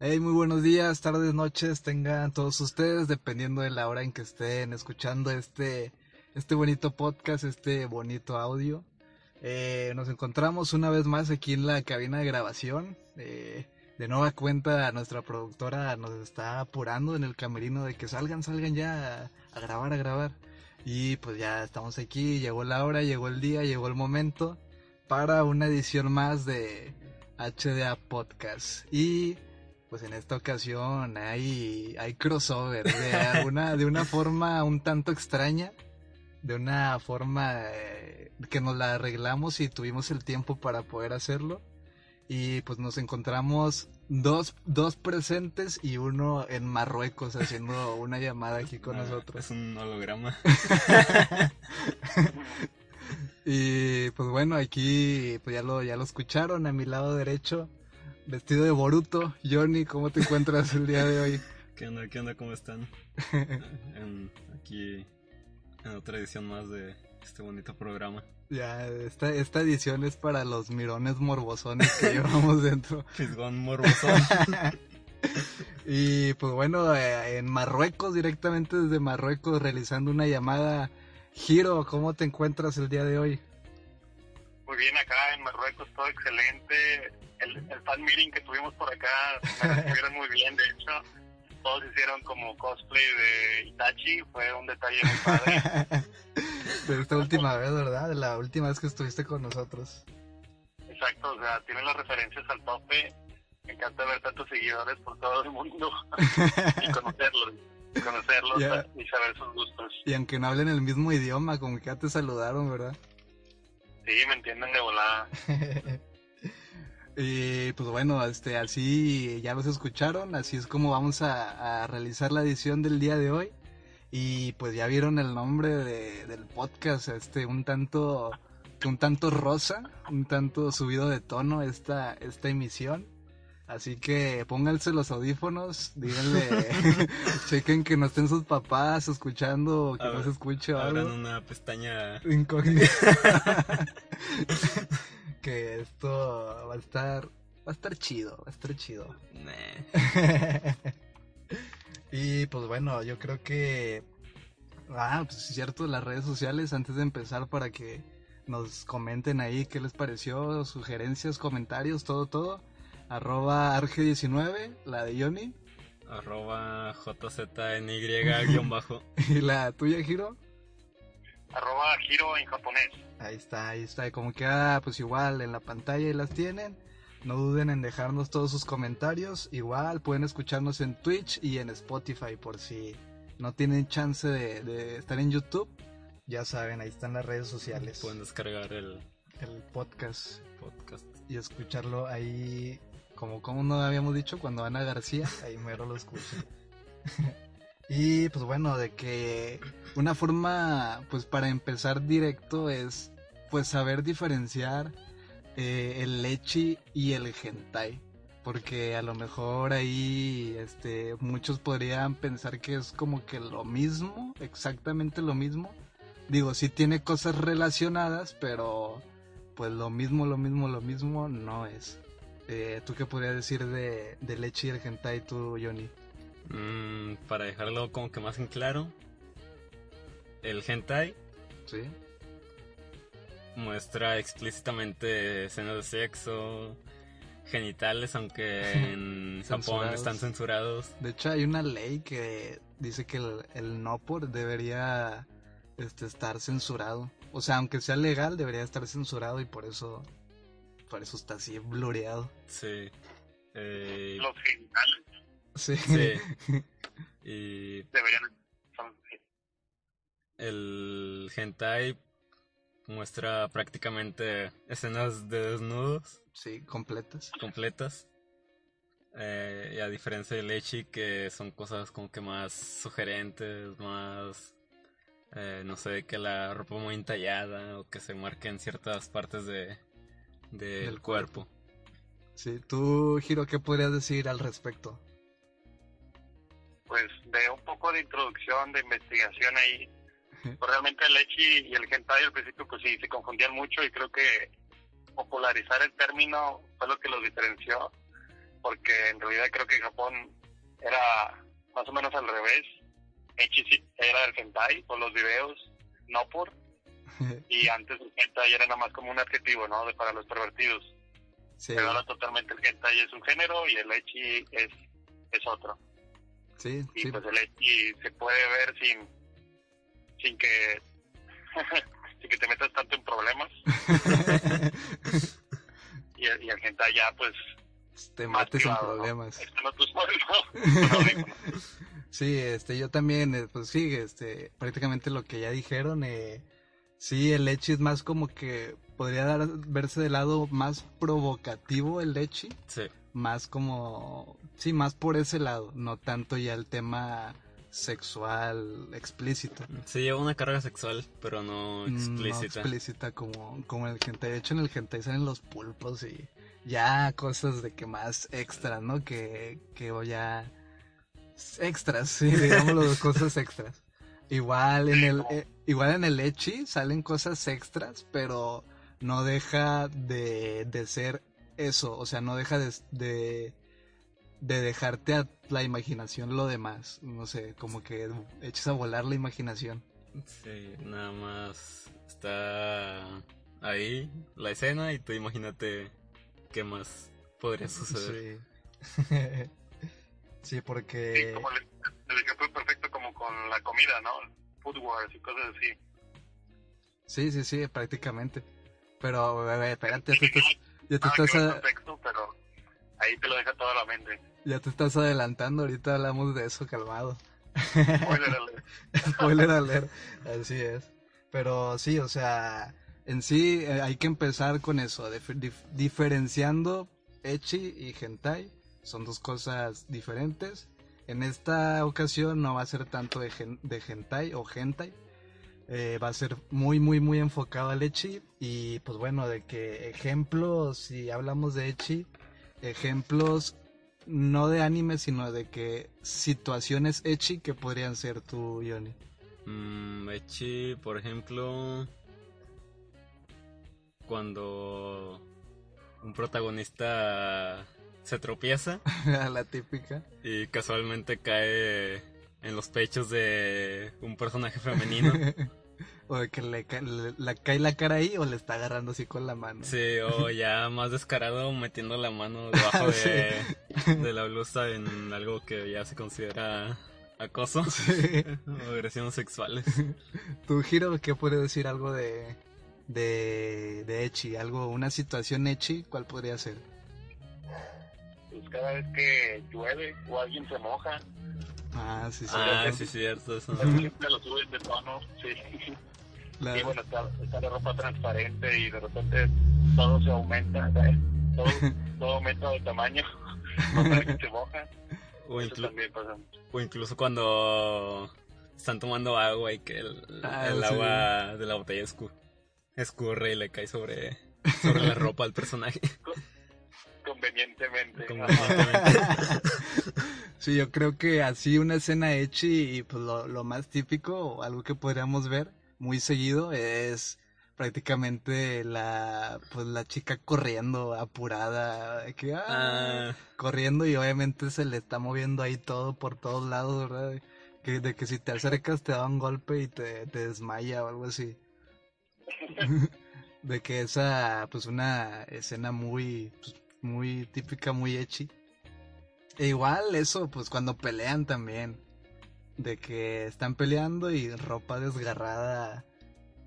Hey, muy buenos días, tardes, noches, tengan todos ustedes, dependiendo de la hora en que estén escuchando este, este bonito podcast, este bonito audio. Eh, nos encontramos una vez más aquí en la cabina de grabación. Eh, de nueva cuenta, nuestra productora nos está apurando en el camerino de que salgan, salgan ya a, grabar, a grabar. Y pues ya estamos aquí, llegó la hora, llegó el día, llegó el momento para una edición más de HDA Podcast. Y pues en esta ocasión hay, hay crossover de una, de una forma un tanto extraña, de una forma eh, que nos la arreglamos y tuvimos el tiempo para poder hacerlo. Y pues nos encontramos dos, dos presentes y uno en Marruecos haciendo una llamada aquí con Ah, nosotros. Es un holograma. Y pues bueno, aquí pues ya lo, ya lo escucharon a mi lado derecho, vestido de Boruto. Johnny, ¿cómo te encuentras el día de hoy? ¿Qué onda? ¿Qué onda? ¿Cómo están? En- aquí en otra edición más de este bonito programa. Ya, esta, esta edición es para los mirones morbosones que llevamos dentro. Fisgón morbosón. Y pues bueno, eh, en Marruecos, directamente desde Marruecos, realizando una llamada. Giro, ¿cómo te encuentras el día de hoy? Muy bien, acá en Marruecos todo excelente. El, el fan meeting que tuvimos por acá me recibieron muy bien, de hecho. Todos hicieron como cosplay de Itachi, fue un detalle muy padre. De esta última vez, ¿verdad? De la última vez que estuviste con nosotros. Exacto, o sea, tienen las referencias al tope. Me encanta ver tantos seguidores por todo el mundo y conocerlos, conocerlos Ya. y saber sus gustos. Y aunque no hablen el mismo idioma, como que ya te saludaron, ¿verdad? Sí, me entienden de volada. y pues bueno, este, así ya los escucharon, así es como vamos a, realizar la edición del día de hoy. Y pues ya vieron el nombre de- del podcast, este, un tanto, un tanto rosa, un tanto subido de tono esta, esta emisión. Así que pónganse los audífonos, díganle, chequen que no estén sus papás escuchando, o que no se escuche o algo. Abran una pestaña. incógnito. que esto va a estar va a estar chido, va a estar chido. Nah. y pues bueno, yo creo que ah, pues es cierto, las redes sociales antes de empezar para que nos comenten ahí qué les pareció, sugerencias, comentarios, todo todo. Arroba Arge19, la de Johnny. Arroba JZNY guion bajo. Y la tuya, Giro. Arroba giro en japonés. Ahí está, ahí está. Como queda, pues igual en la pantalla y las tienen. No duden en dejarnos todos sus comentarios. Igual pueden escucharnos en Twitch y en Spotify por si no tienen chance de, de estar en YouTube. Ya saben, ahí están las redes sociales. Pueden descargar el El podcast podcast. y escucharlo ahí, como, como no habíamos dicho, cuando Ana García, ahí mero lo escuchan. y pues bueno, de que una forma, pues para empezar directo es, pues saber diferenciar eh, el lechi y el hentai. Porque a lo mejor ahí, este, muchos podrían pensar que es como que lo mismo, exactamente lo mismo. Digo, sí tiene cosas relacionadas, pero pues lo mismo, lo mismo, lo mismo no es. Eh, ¿Tú qué podrías decir de, de Lechi y el hentai tú, Johnny? Mm, para dejarlo como que más en claro. El hentai ¿Sí? muestra explícitamente escenas de sexo, genitales, aunque en Japón están censurados. De hecho, hay una ley que dice que el, el no por debería este, estar censurado. O sea, aunque sea legal, debería estar censurado y por eso, por eso está así blureado. Sí. Eh, Los genitales Sí. sí. Y deberían el hentai muestra prácticamente escenas de desnudos Sí, completas. completas. Eh, y a diferencia de Lechi, que son cosas como que más sugerentes, más, eh, no sé, que la ropa muy entallada o que se marquen ciertas partes de, del Del cuerpo. Sí, tú, Giro, ¿qué podrías decir al respecto? pues de un poco de introducción, de investigación ahí. Pues, realmente el Echi y el Hentai al principio pues sí, se confundían mucho y creo que popularizar el término fue lo que los diferenció. porque en realidad creo que en Japón era más o menos al revés. Echi sí era el hentai por los videos, no por. Y antes el hentai era nada más como un adjetivo, ¿no? De, para los pervertidos. Sí, Pero ahora totalmente el hentai es un género y el echi es, es otro. sí, Y sí. pues el echi se puede ver sin, sin que sin que te metas tanto en problemas. Y, el- y el hentai ya pues Te mates ¿no? problemas. Sí, este, yo también, eh, pues sí, este, prácticamente lo que ya dijeron, eh, sí, el lechi es más como que podría dar, verse del lado más provocativo el lechi, Sí. más como, sí, más por ese lado, no tanto ya el tema sexual explícito. Sí lleva una carga sexual, pero no No explícita. explícita como, como el hentai. De hecho, en el hentai salen los pulpos y ya cosas de que más extra, ¿no? Que, que ya extras, sí, digámoslo, cosas extras. Igual en el eh, igual en el echi salen cosas extras, pero no deja de, de ser eso, o sea, no deja de, de, de dejarte a la imaginación lo demás, no sé, como que eches a volar la imaginación. Sí, nada más está ahí la escena y tú imagínate qué más podría suceder. Sí. sí, Sí, porque... como el, el ejemplo perfecto como con la comida, ¿no? Food wars y cosas así. Sí, sí, sí, prácticamente. Pero, bebé, espérate, ya te estás, ya te que estás, a- con texto, pero ahí te lo deja toda la mente. ya te estás adelantando, ahorita hablamos de eso, calmado. Spoiler alert. Spoiler alert, así es. Pero sí, o sea, en sí eh, hay que empezar con eso, dif- dif- diferenciando Echi y Hentai. Son dos cosas diferentes. En esta ocasión no va a ser tanto de, gen- Hentai o Hentai. Eh, va a ser muy, muy, muy enfocado al Echi. Y pues bueno, de que ejemplos, si hablamos de Echi, ejemplos no de anime, sino de que situaciones Echi que podrían ser tú, Yoni. Mm, Echi, por ejemplo, cuando un protagonista se tropieza la típica. y casualmente cae en los pechos de un personaje femenino. o de que le, cae la cara ahí o le está agarrando así con la mano. Sí, o ya más descarado metiendo la mano debajo de, de la blusa en algo que ya se considera acoso Sí. o agresiones sexuales. ¿Tu Giro qué puede decir algo de, de, de Echi? Algo, una situación Echi, ¿cuál podría ser? Cada vez que llueve o alguien se moja, Ah, sí, sí. Ah, sí, cierto. Eso. siempre lo suben de tono. Sí. La- Y bueno, está, está la ropa transparente y de repente todo se aumenta, ¿sabes? Todo, todo aumenta de tamaño. Cuando alguien se moja, O, inclu- también pasa. o incluso cuando están tomando agua y que el, Ah, el sí. agua de la botella escu- escurre y le cae sobre, sobre la ropa al personaje. Convenientemente. Convenientemente. Sí, yo creo que así una escena Echi y pues lo, lo más típico o algo que podríamos ver muy seguido es prácticamente la pues la chica corriendo apurada que ah, Ah, corriendo y obviamente se le está moviendo ahí todo por todos lados, ¿verdad? Que, de que si te acercas te da un golpe y te, te desmaya o algo así. de que esa, pues una escena muy, pues, muy típica, muy echi. E igual eso, pues cuando pelean también. De que están peleando y ropa desgarrada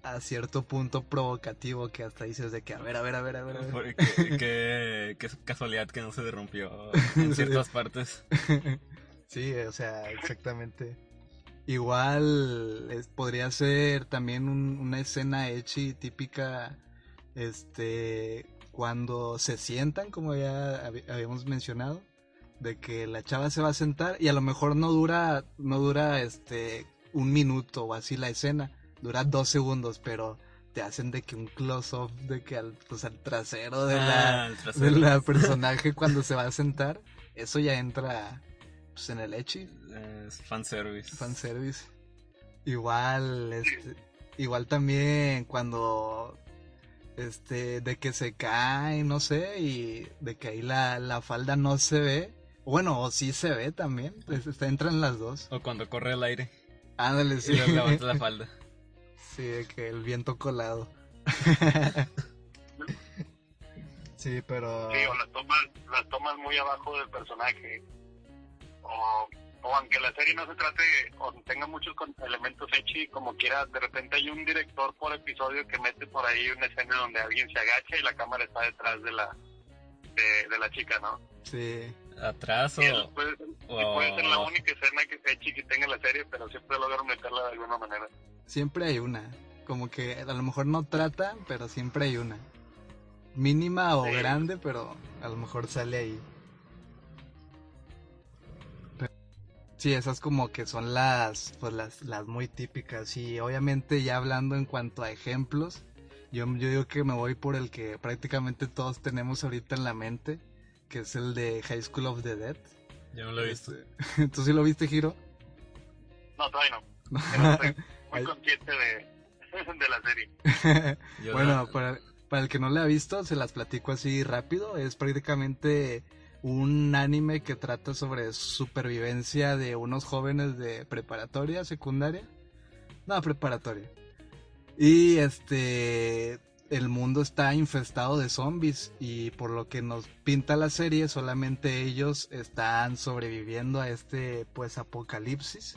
a cierto punto provocativo que hasta dices de que a ver, a ver, a ver, a ver. A ver. qué, qué casualidad que no se rompió en ciertas partes. Sí, o sea, exactamente. Igual es- podría ser también un- una escena echi típica, este, cuando se sientan, como ya habíamos mencionado, de que la chava se va a sentar y a lo mejor no dura, no dura, este, un minuto o así la escena, dura dos segundos, pero te hacen de que un close-up de que al, pues, al trasero de la, Ah, el de la personaje cuando se va a sentar, eso ya entra pues, en el echi, Es fanservice. fanservice. Igual, este, igual también cuando este, de que se cae, no sé, y de que ahí la, la falda no se ve. Bueno, o sí se ve también, pues, está, entran las dos. O cuando corre el aire. Ándale, sí. Y levanta la falda. Sí, de que el viento colado. sí, pero... Sí, o las tomas, las tomas muy abajo del personaje. O, o aunque la serie no se trate o tenga muchos elementos hechos como quiera, de repente hay un director por episodio que mete por ahí una escena donde alguien se agacha y la cámara está detrás de la de, de la chica, ¿no? Sí, Atrás Y o... puede, ser- y puede ser la única escena que Echi que tenga la serie, pero siempre logran meterla de alguna manera. siempre hay una. Como que a lo mejor no trata, pero siempre hay una. Mínima o Sí. grande, pero a lo mejor sale ahí. Sí, esas como que son las, pues las, las muy típicas. Y obviamente ya hablando en cuanto a ejemplos, yo, yo digo que me voy por el que prácticamente todos tenemos ahorita en la mente, que es el de High School of the Dead. Yo no lo he visto. Este, ¿Tú sí lo viste, Giro? No, todavía no. Estoy muy consciente de, de la serie. Bueno, no- para, para el que no le ha visto, se las platico así rápido. Es prácticamente un anime que trata sobre supervivencia de unos jóvenes de preparatoria, secundaria. No, preparatoria. Y este, el mundo está infestado de zombies y por lo que nos pinta la serie, solamente ellos están sobreviviendo a este, pues, apocalipsis.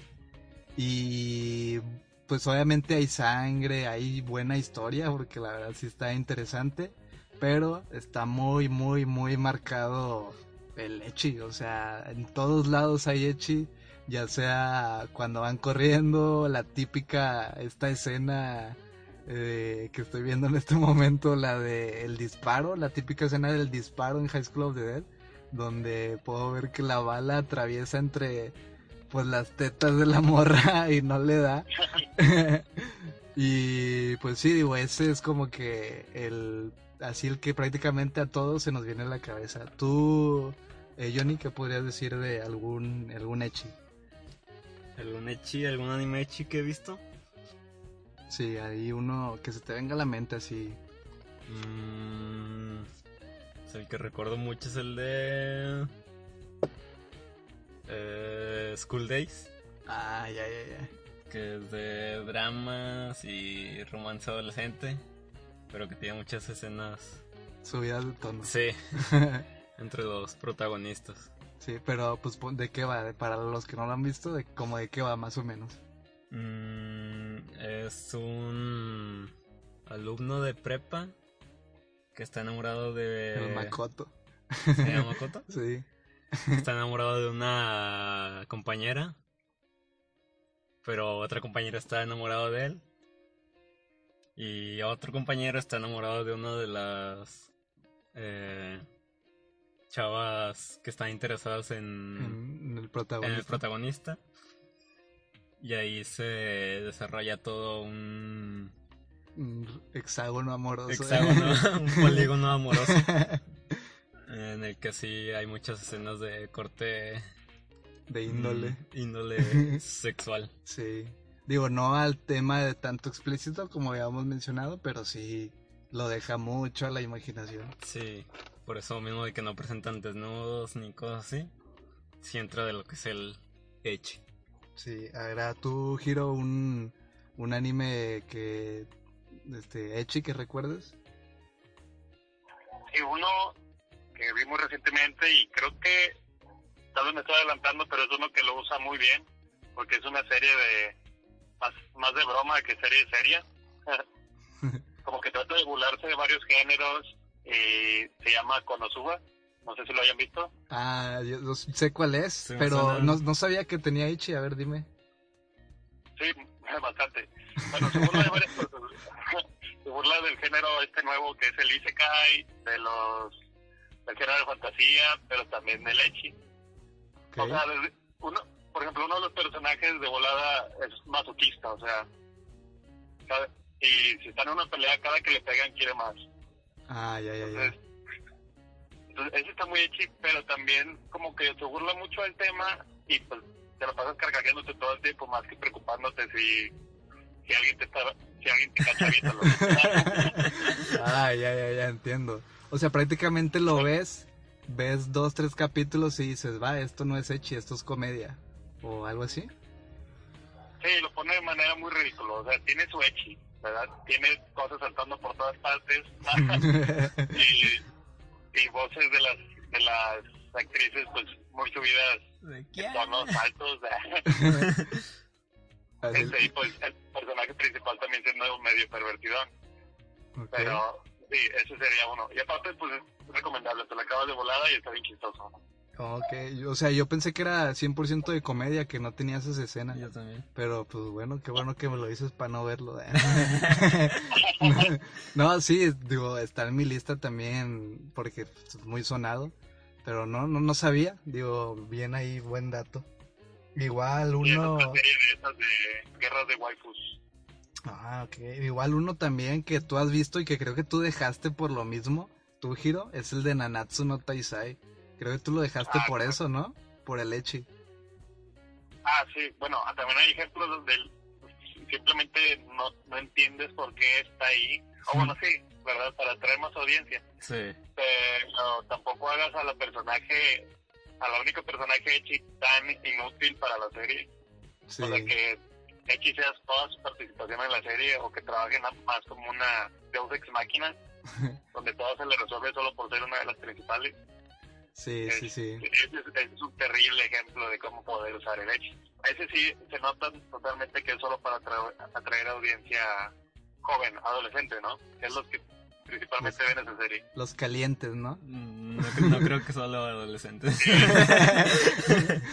Y pues obviamente hay sangre, hay buena historia, porque la verdad sí está interesante, pero está muy, muy, muy marcado el echi, o sea, en todos lados hay echi, ya sea cuando van corriendo, la típica, esta escena eh, que estoy viendo en este momento, la de el disparo, la típica escena del disparo en High School of the Dead, donde puedo ver que la bala atraviesa entre pues las tetas de la morra y no le da. y pues sí, digo, ese es como que el así el que prácticamente a todos se nos viene a la cabeza. Tú, eh, Johnny, ¿qué podrías decir de algún algún echi? ¿Algún echi, algún anime echi que he visto? Sí, hay uno que se te venga a la mente así. Mm, pues el que recuerdo mucho es el de... eh, School Days, Ah, ya, ya, ya. que es de dramas y romance adolescente, pero que tiene muchas escenas, Subidas de tono. sí, entre los protagonistas. Sí, pero pues de qué va, para los que no lo han visto, de como de qué va más o menos. Mm, es un alumno de prepa que está enamorado de... El Makoto. ¿Se llama Makoto? Sí. Está enamorado de una compañera, pero otra compañera está enamorado de él. Y otro compañero está enamorado de una de las eh, chavas que están interesadas en, el en protagonista. el protagonista. Y ahí se desarrolla todo un Un hexágono amoroso. hexágono, un polígono amoroso. En el que sí hay muchas escenas de corte de índole. Mm, índole sexual. Sí. Digo, no al tema de tanto explícito como habíamos mencionado, pero sí lo deja mucho a la imaginación. Sí, por eso mismo de que no presentan desnudos ni cosas así. Sí entra de lo que es el Echi. Sí, ahora tú, Giro, un, un anime que. Este, Echi, que recuerdes. Y uno que vi muy recientemente y creo que tal vez me estoy adelantando, pero es uno que lo usa muy bien, porque es una serie de más, más de broma que serie seria. Como que trata de burlarse de varios géneros y se llama Konosuba. No sé si lo hayan visto. Ah, yo no sé cuál es, Sí, pero no, no sabía que tenía Echi. A ver, dime. Sí, bastante. Bueno, se burla de varias cosas. se burla del género este nuevo que es el Isekai, de los del género de fantasía, pero también del Echi. Ok. O sea, uno, por ejemplo, uno de los personajes de volada es masoquista, o sea, cada- y si están en una pelea, cada que le pegan quiere más. Ah, ya, ya, ya. Entonces, entonces, ese está muy hechi, pero también como que se burla mucho del tema y pues te lo pasas cargajeándote todo el tiempo más que preocupándote si, si alguien te está, si alguien te cacha viéndolo. Ah, ya, ya, ya entiendo. O sea, prácticamente lo ves, ves dos, tres capítulos y dices, va, esto no es Echi, esto es comedia. O algo así. Sí, lo pone de manera muy ridícula. O sea, tiene su echi, ¿verdad? Tiene cosas saltando por todas partes. y, y voces de las, de las actrices, pues, muy subidas ¿De en tonos altos. Este, y pues el personaje principal también siendo medio pervertido. ok. Pero sí, ese sería uno. Y aparte, pues es recomendable. Te lo acabas de volada y está bien chistoso. Ok, o sea, yo pensé que era 100% de comedia, que no tenía esas escenas. Yo también. Pero pues bueno, qué bueno que me lo dices para no verlo. no, sí, digo, está en mi lista también porque es muy sonado. Pero no, no, no sabía. Digo, bien ahí, buen dato. Igual Y es uno... de esas de guerras de waifus. Ah, ok. Igual uno también que tú has visto y que creo que tú dejaste por lo mismo, tu giro, es el de Nanatsu no Taisai. Creo que tú lo dejaste Ah, por claro. eso, ¿no? Por el Echi. Ah, sí. Bueno, también hay ejemplos donde el- simplemente no, no entiendes por qué está ahí. O bueno, sí, ¿verdad? Para atraer más audiencia. Sí. pero tampoco hagas a la personaje, a la única personaje Echi tan inútil para la serie. Sí. O sea, que Echi sea toda su participación en la serie o que trabaje nada más como una Deus Ex Máquina, donde todo se le resuelve solo por ser una de las principales. Sí, sí, sí. Ese es, ese es un terrible ejemplo de cómo poder usar el Echi. Ese sí se nota totalmente que es solo para atraer, atraer audiencia joven, adolescente, ¿no? Que es los que principalmente ven esa serie. Los calientes, ¿no? Mm, no creo que solo adolescentes.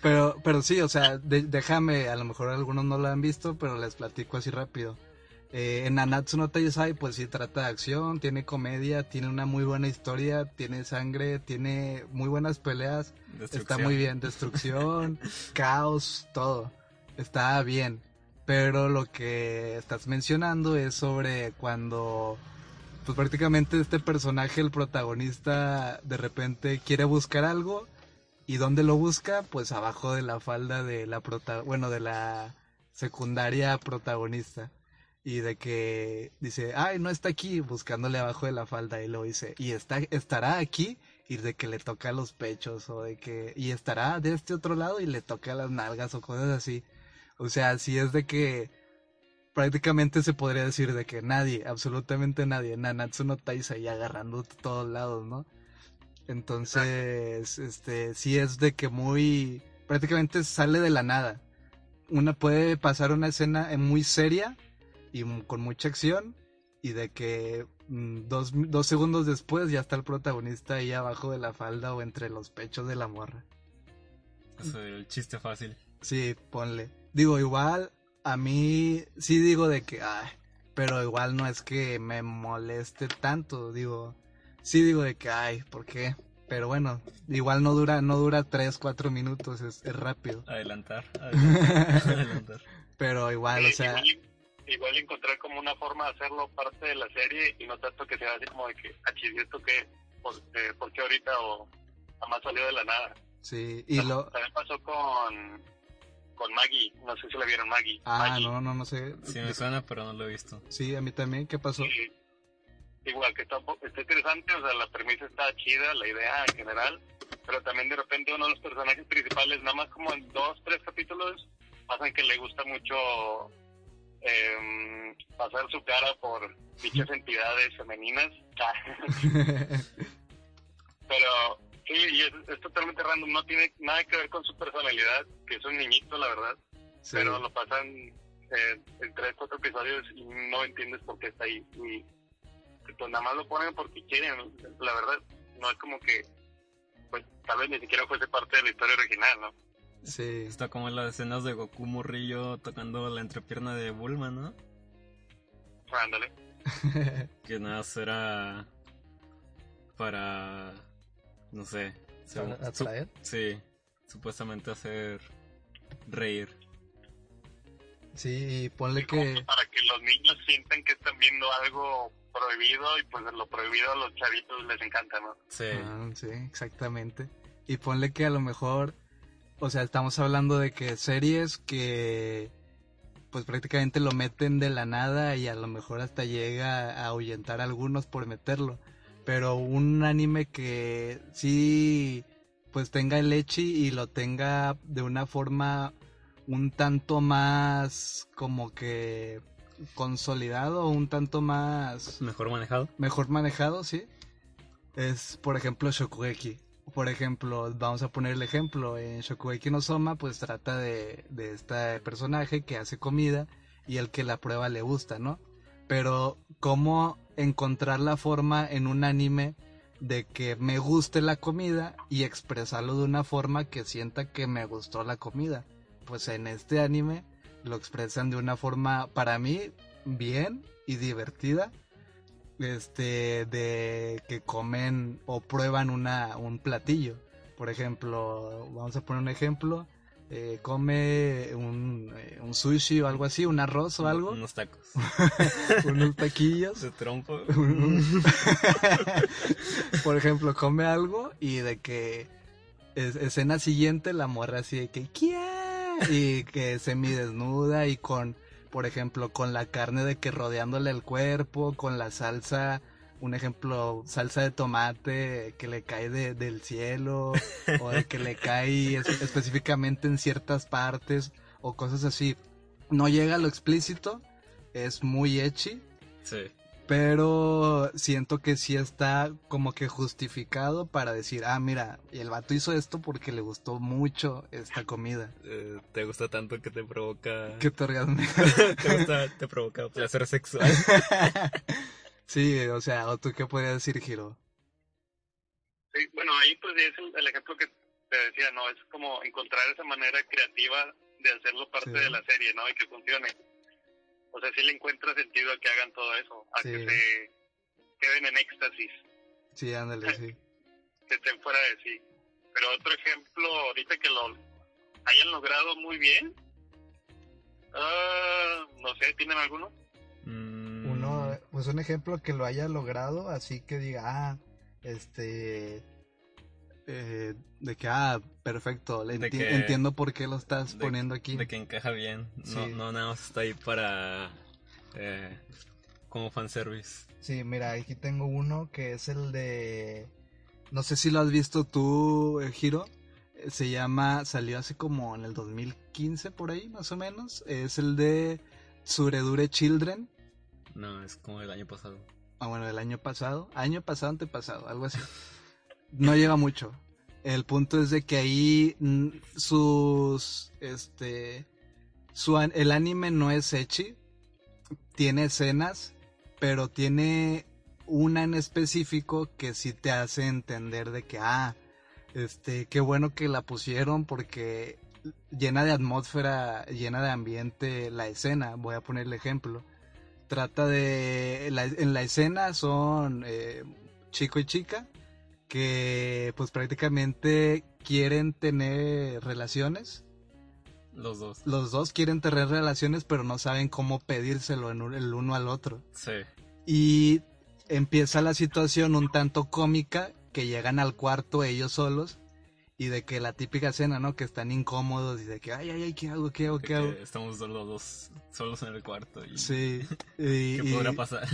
Pero, pero sí, o sea, de- déjame, a lo mejor algunos no lo han visto, pero les platico así rápido. Eh, en Nanatsu no Taizai, pues sí trata de acción, tiene comedia, tiene una muy buena historia, tiene sangre, tiene muy buenas peleas, está muy bien, destrucción, caos, todo, está bien. Pero lo que estás mencionando es sobre cuando, pues prácticamente este personaje, el protagonista, de repente quiere buscar algo ¿Y dónde lo busca? Pues abajo de la falda de la prota bueno, de la secundaria protagonista. Y de que dice, ay, no está aquí, buscándole abajo de la falda. Y lo dice, y está, estará aquí, y de que le toca los pechos, o de que, y estará de este otro lado y le toca las nalgas, o cosas así. O sea, si es de que prácticamente se podría decir de que nadie, absolutamente nadie, Nanatsu no Taizai agarrando todos lados, ¿no? Entonces, este, sí es de que muy, prácticamente sale de la nada. Una puede pasar una escena muy seria y con mucha acción y de que mm, dos, dos segundos después ya está el protagonista ahí abajo de la falda o entre los pechos de la morra. Es el chiste fácil. Sí, ponle. Digo, igual a mí sí digo de que, ay, pero igual no es que me moleste tanto, digo, sí digo de que, ay, ¿por qué? Pero bueno, igual no dura, no dura tres, cuatro minutos, es, es rápido. Adelantar. Adelantar. adelantar. Pero igual, o sea, igual, igual encontrar como una forma de hacerlo parte de la serie y no tanto que sea así como de que, ah, chis, ¿y esto qué? ¿Por, eh, ¿por qué ahorita o nada más salió de la nada? sí, y lo... También pasó con, con Maggie, no sé si la vieron Maggie. Ah, Maggie. no, no, no sé. Sí me suena, pero no lo he visto. Sí, a mí también, ¿qué pasó? Sí. Igual que está, está interesante, o sea, la premisa está chida, la idea en general, pero también de repente uno de los personajes principales, nada más como en dos, tres capítulos, pasan que le gusta mucho em, pasar su cara por dichas entidades femeninas. pero sí, y es, es totalmente random, no tiene nada que ver con su personalidad, que es un niñito, la verdad, Sí, pero lo pasan eh, en tres, cuatro episodios y no entiendes por qué está ahí. Y pues nada más lo ponen porque quieren, la verdad, no es como que, pues tal vez ni siquiera fuese parte de la historia original, ¿no? Sí, Está como en las escenas de Goku Morrillo tocando la entrepierna de Bulma, ¿no? Ándale. Que nada más era para, no sé, se- ¿Para su- atraer? sí, supuestamente hacer reír. Sí, y ponle Y que... que para que los niños sientan que están viendo algo prohibido y pues lo prohibido a los chavitos les encanta, ¿no? Sí, Ah, sí, exactamente. Y ponle que a lo mejor, o sea, estamos hablando de que series que pues prácticamente lo meten de la nada y a lo mejor hasta llega a ahuyentar a algunos por meterlo. Pero un anime que sí pues tenga el leche y lo tenga de una forma un tanto más como que consolidado, un tanto más mejor manejado. Mejor manejado, sí. Es por ejemplo Shokugeki por ejemplo, vamos a poner el ejemplo, en Shokugeki no Soma, pues trata de, de este personaje que hace comida y el que la prueba le gusta, ¿no? Pero, ¿cómo encontrar la forma en un anime de que me guste la comida y expresarlo de una forma que sienta que me gustó la comida? Pues en este anime lo expresan de una forma, para mí, bien y divertida este de que comen o prueban una un platillo. Por ejemplo vamos a poner un ejemplo eh, come un, eh, un, sushi o algo así un arroz o algo. unos tacos. Unos taquillos. De trompo. Por ejemplo come algo y de que escena siguiente la morra así de que y que semi desnuda y con por ejemplo, con la carne de que rodeándole el cuerpo, con la salsa, un ejemplo, salsa de tomate que le cae del cielo, o de que le cae específicamente en ciertas partes, o cosas así. No llega a lo explícito, es muy echi. Sí pero siento que sí está como que justificado para decir, ah, mira, el vato hizo esto porque le gustó mucho esta comida. Eh, te gusta tanto que te provoca... Que te orgasme. te gusta, te provoca placer sexual. sí, o sea, ¿o tú qué podrías decir, Giro? Sí, bueno, ahí pues es el, ejemplo que te decía, ¿no? Es como encontrar esa manera creativa de hacerlo parte de la serie, ¿no? Y que funcione o sea, sí le encuentra sentido a que hagan todo eso, a que se queden en éxtasis. Sí, ándale, sí. que estén fuera de sí. Pero otro ejemplo, ahorita que lo hayan logrado muy bien, uh, no sé, ¿tienen alguno? Mm. Uno, pues un ejemplo que lo haya logrado, así que diga, ah, este eh, de que, ah, perfecto, entiendo por qué lo estás poniendo aquí. De que encaja bien, no, no nada más está ahí para eh, como fanservice. Sí, mira, aquí tengo uno que es el de, no sé si lo has visto tú, Giro, eh, se llama, salió hace como en el 2015 por ahí, más o menos, es el de Suredure Children. No, es como el año pasado. Ah, bueno, el año pasado, año pasado, antepasado, algo así. no llega mucho. El punto es de que ahí mm, sus, este, su, el anime no es echi, tiene escenas, pero tiene una en específico que sí te hace entender de que, ah, este, qué bueno que la pusieron porque llena de atmósfera, llena de ambiente la escena. Voy a poner el ejemplo. Trata de, en la escena son eh, chico y chica que pues prácticamente quieren tener relaciones. Los dos. Los dos quieren tener relaciones, pero no saben cómo pedírselo en el uno al otro. Sí. Y empieza la situación un tanto cómica que llegan al cuarto ellos solos y de que la típica escena, ¿no? Que están incómodos y de que, ay, ay, ay, ¿qué hago? ¿Qué hago? ¿Qué hago? Estamos los dos solos en el cuarto. Y... Sí. Y, ¿Qué podrá pasar?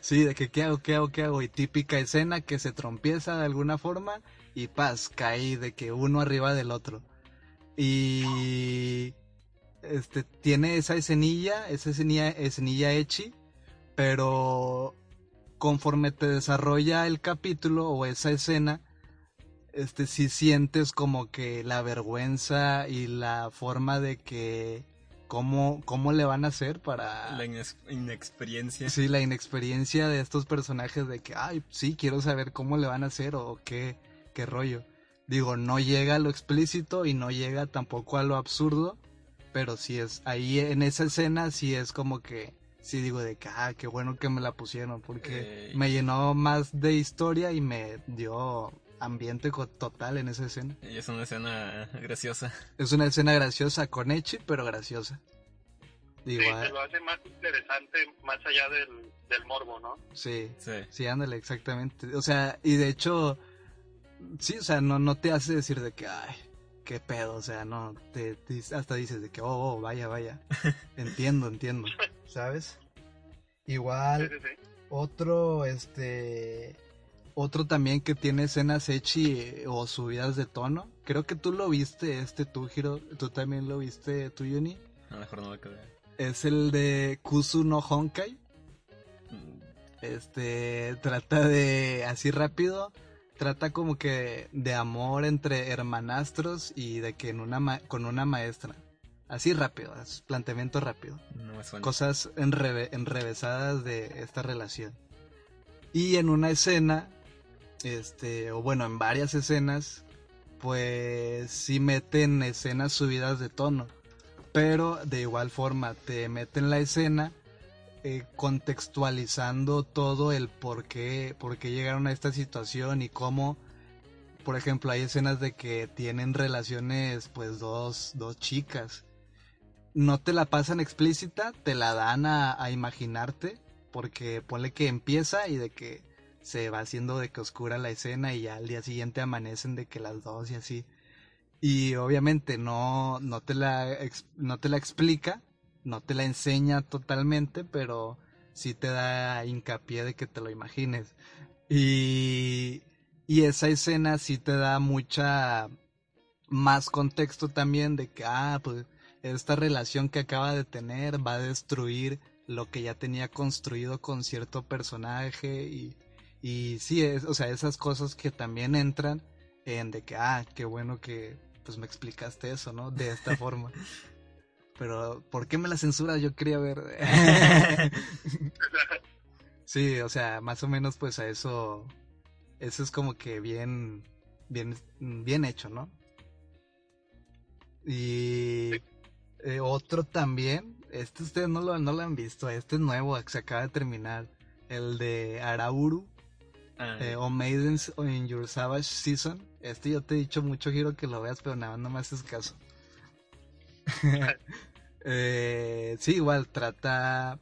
sí, de que, ¿qué hago? ¿Qué hago? ¿Qué hago? Y típica escena que se trompieza de alguna forma y paz, cae de que uno arriba del otro. Y este tiene esa escenilla, esa escenilla, escenilla hechi, pero conforme te desarrolla el capítulo o esa escena, este si sientes como que la vergüenza y la forma de que cómo, cómo le van a hacer para... La inexperiencia. Sí, la inexperiencia de estos personajes de que, ay, sí, quiero saber cómo le van a hacer o qué, qué rollo. Digo, no llega a lo explícito y no llega tampoco a lo absurdo, pero sí es, ahí en esa escena sí es como que, sí digo de que, ah, qué bueno que me la pusieron, porque me llenó más de historia y me dio ambiente total en esa escena. Y es una escena graciosa. Es una escena graciosa con Echi, pero graciosa. Digo, sí, se lo hace más interesante más allá del, del morbo, ¿no? Sí, sí, sí, ándale, exactamente. O sea, y de hecho, sí, o sea, no, no te hace decir de que, ay, qué pedo, o sea, no, te, te- hasta dices de que, oh, oh, vaya, vaya, entiendo, entiendo, ¿sabes? Sí, Igual, sí, sí. otro, este, otro también que tiene escenas echi eh, o subidas de tono, creo que tú lo viste, este tú, Hiro, tú también lo viste, tú, Yuni, A lo mejor no lo acabé. es el de Kusu no Honkai, este, trata de, así rápido, trata como que de amor entre hermanastros y de que en una ma- con una maestra. Así rápido, es planteamiento rápido. No me suena. Cosas enreve- enrevesadas de esta relación. Y en una escena, este, o bueno, en varias escenas, pues sí meten escenas subidas de tono. Pero de igual forma, te meten la escena eh, contextualizando todo el por qué, por qué llegaron a esta situación y cómo, por ejemplo, hay escenas de que tienen relaciones, pues dos, dos chicas. No te la pasan explícita, te la dan a, a imaginarte, porque ponle que empieza y de que se va haciendo de que oscura la escena y ya al día siguiente amanecen de que las dos y así. Y obviamente no, no, te, la, no te la explica, no te la enseña totalmente, pero sí te da hincapié de que te lo imagines. Y, y esa escena sí te da mucha más contexto también de que, ah, pues esta relación que acaba de tener va a destruir lo que ya tenía construido con cierto personaje y, y sí, es, o sea, esas cosas que también entran en de que, ah, qué bueno que pues me explicaste eso, ¿no? De esta forma. Pero, ¿por qué me la censuras? Yo quería ver. sí, o sea, más o menos pues a eso, eso es como que bien, bien, bien hecho, ¿no? Y eh, otro también, este ustedes no lo, no lo han visto, este es nuevo, que se acaba de terminar, el de Arauru, Ah, eh, o Maidens in Your Savage Season. Este yo te he dicho mucho, Giro, que lo veas, pero nada, no me haces caso. Eh, sí, igual, trata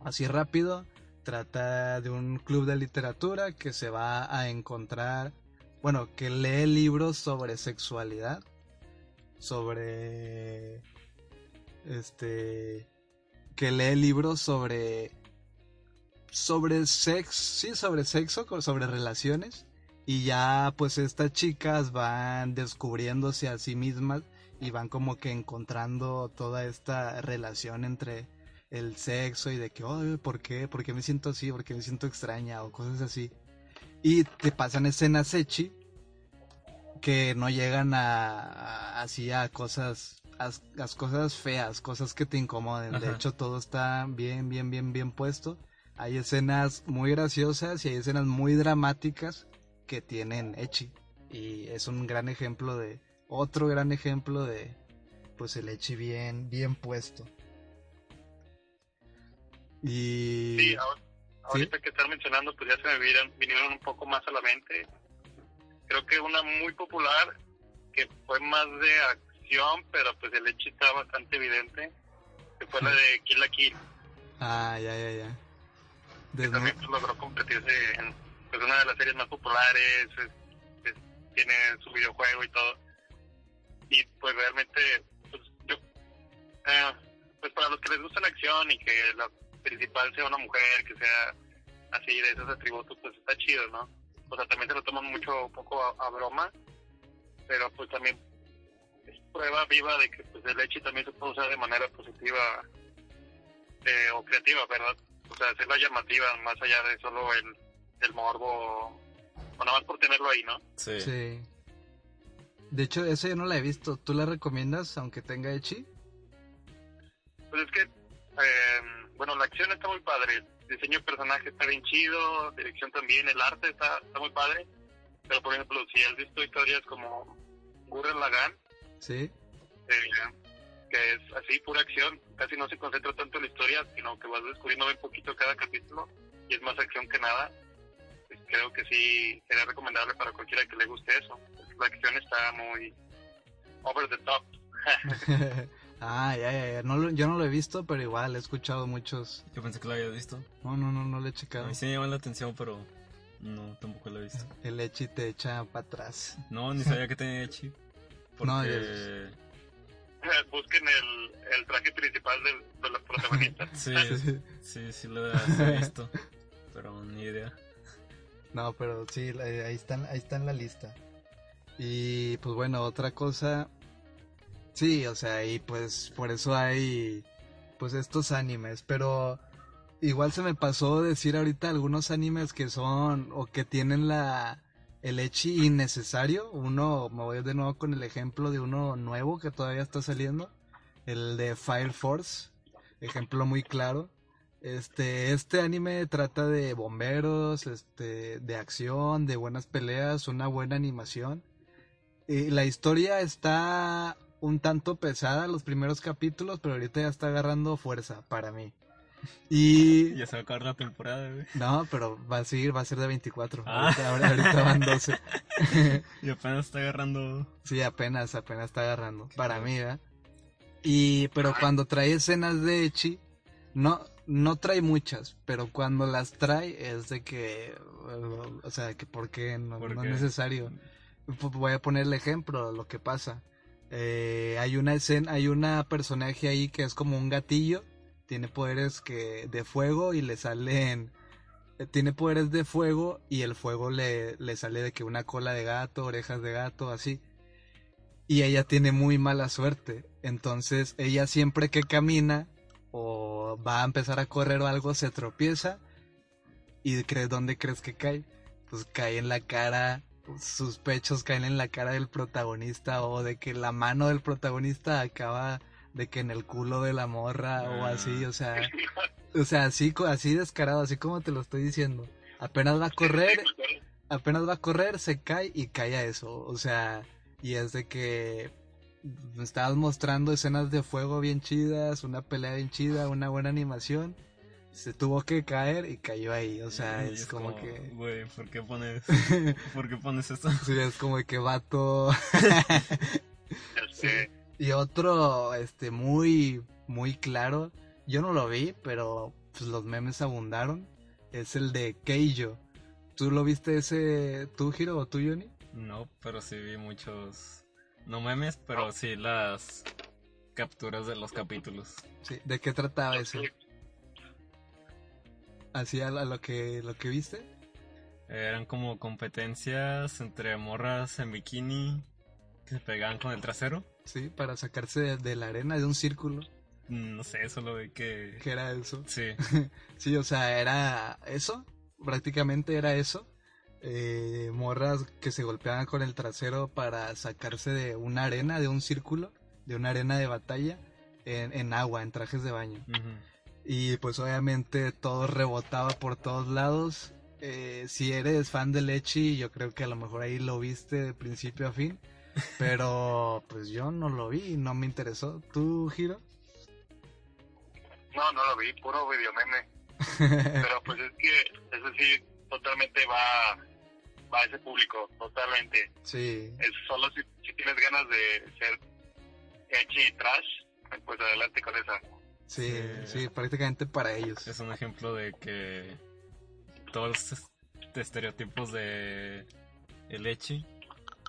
así rápido, trata de un club de literatura que se va a encontrar, bueno, que lee libros sobre sexualidad, sobre, este, que lee libros sobre sobre sexo, sí, sobre sexo, sobre relaciones. Y ya pues estas chicas van descubriéndose a sí mismas y van como que encontrando toda esta relación entre el sexo y de que, oh, ¿por qué? ¿Por qué me siento así? ¿Por qué me siento extraña? O cosas así. Y te pasan escenas echi que no llegan a, a- así a cosas a, a cosas feas, cosas que te incomoden. De hecho, todo está bien, bien, bien, bien puesto. Hay escenas muy graciosas y hay escenas muy dramáticas que tienen Echi. Y es un gran ejemplo de. Otro gran ejemplo de. Pues el Echi bien, bien puesto. Y. Sí, ahor- ahorita que estás mencionando, pues ya se me vinieron, vinieron un poco más a la mente. Creo que una muy popular, que fue más de acción, pero pues el hecho está bastante evidente, que fue la de Kill la Kill, Ah, ya, ya, ya. Que también pues, logró convertirse en pues, una de las series más populares, es- es- tiene su videojuego y todo. Y pues realmente, pues yo, eh, pues para los que les gusta la acción y que la principal sea una mujer, que sea así de esos atributos, pues está chido, ¿no? O sea, también se lo toman mucho, un poco a, a broma, pero pues también es prueba viva de que pues el leche también se puede usar de manera positiva eh, o creativa, ¿verdad? O sea, hacerla llamativa más allá de solo el, el morbo o nada más por tenerlo ahí, ¿no? sí. Sí. De hecho, eso yo no la he visto. ¿Tú la recomiendas aunque tenga Echi? Pues es que, eh, bueno, la acción está muy padre, el diseño de personaje está bien chido, dirección también, el arte está, está muy padre, pero por ejemplo, si has visto historias como Gurren Lagann, Sí. eh, que es así, pura acción, casi no se concentra tanto en la historia, sino que vas descubriendo un poquito cada capítulo y es más acción que nada. Pues creo que sí sería recomendable para cualquiera que le guste eso. La acción está muy over the top. ah, ya, ya, ya. No lo- yo no lo he visto, pero igual he escuchado muchos. Yo pensé que lo había visto. No, no, no, no lo he A checado. mí sí me llama la atención, pero no, tampoco lo he visto. El Echi te echa para atrás. No, ni sabía que tenía Echi. porque... No, Busquen el, el traje principal del, de los protagonistas. Sí, Sí. sí, sí lo he visto, pero ni idea. No, pero sí, la- ahí están, ahí está en la lista. Y pues bueno, otra cosa. Sí, o sea, y pues por eso hay pues estos animes, pero igual se me pasó decir ahorita algunos animes que son o que tienen la el echi innecesario. Uno, me voy de nuevo con el ejemplo de uno nuevo que todavía está saliendo, el de Fire Force, ejemplo muy claro. Este, este anime trata de bomberos, este, de acción, de buenas peleas, una buena animación. Y la historia está un tanto pesada los primeros capítulos, pero ahorita ya está agarrando fuerza para mí. Y Ya se va a acabar la temporada, güey. no, pero va a seguir, va a ser de 24. Ah. Ahorita, ahora- ahorita van 12. Y apenas está agarrando... Sí, apenas, apenas está agarrando. Para mí, ¿verdad? Y, pero cuando trae escenas de Echi, no, no trae muchas, pero cuando las trae es de que, o sea, que porque no, ¿Por no qué? es necesario. P- Voy a poner el ejemplo, lo que pasa. Eh, hay una escena, hay una personaje ahí que es como un gatillo, tiene poderes que de fuego y le salen eh, tiene poderes de fuego y el fuego le, le sale de que una cola de gato, orejas de gato, así. Y ella tiene muy mala suerte. Entonces ella siempre que camina o va a empezar a correr o algo se tropieza. ¿Y crees dónde crees que cae? Pues cae en la cara, sus pechos caen en la cara del protagonista o de que la mano del protagonista acaba de que en el culo de la morra o así, o sea, o sea, así, así descarado, así como te lo estoy diciendo. Apenas va a correr, apenas va a correr, se cae y cae a eso. O sea, y es de que me estabas mostrando escenas de fuego bien chidas, una pelea bien chida, una buena animación. Se tuvo que caer y cayó ahí. O sea, es, como, que. Güey, ¿por qué pones... ¿Por qué pones esto? Sí, es como que vato. Sé. Y otro, este, muy, muy claro. Yo no lo vi, pero pues los memes abundaron. Es el de Keijo. ¿Tú lo viste ese, tú, Hiro, o tú, Johnny? No, pero sí vi muchos... No memes, pero sí las capturas de los capítulos. Sí. ¿De qué trataba ese? ¿Así a lo que, lo que viste? Eran como competencias entre morras en bikini que se pegaban con el trasero. Sí, para sacarse de, de la arena de un círculo. No sé, solo vi que... ¿Qué era eso? Sí, Sí, o sea, era eso. Prácticamente era eso. Eh, morras que se golpeaban con el trasero para sacarse de una arena, de un círculo, de una arena de batalla, en, en agua, en trajes de baño. Y pues obviamente todo rebotaba por todos lados. Eh, si eres fan de Lechi, yo creo que a lo mejor ahí lo viste de principio a fin. Pero pues yo no lo vi, no me interesó. ¿Tú, Giro? No, no lo vi, puro video meme. Pero pues es que eso sí, totalmente va, va a ese público, totalmente. sí, Es solo si, si tienes ganas de ser edgy y trash, pues adelante con esa. sí, Sí. sí, prácticamente para ellos. Es un ejemplo de que todos los est- estereotipos de el echi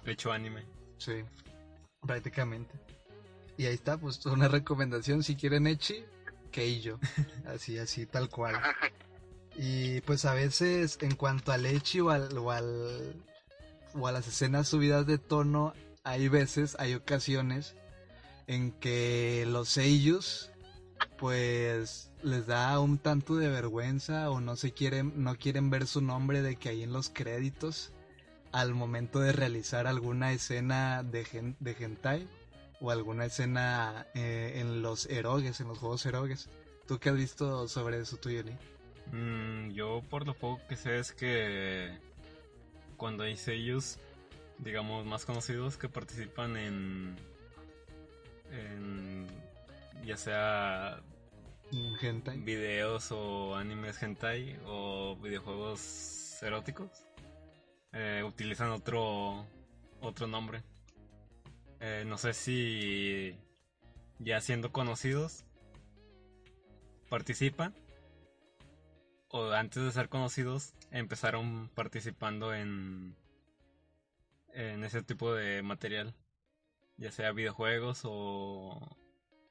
hecho anime. Sí, prácticamente. Y ahí está, pues una recomendación si quieren Echi, Keijo. Así, así, tal cual. Y pues a veces en cuanto al Echi o al, o al o a las escenas subidas de tono, hay veces, hay ocasiones en que los seiyus pues les da un tanto de vergüenza o no se quieren no quieren ver su nombre de que hay en los créditos al momento de realizar alguna escena de, gen- de hentai o alguna escena eh, en los erogues, en los juegos erogues. ¿Tú qué has visto sobre eso tú, Johnny? Mm, yo por lo poco que sé es que cuando hay sellos, digamos, más conocidos que participan en, en ya sea Hentai. videos o animes hentai o videojuegos eróticos eh, utilizan otro otro nombre Eh, no sé si ya siendo conocidos participan o antes de ser conocidos empezaron participando en en ese tipo de material ya sea videojuegos o,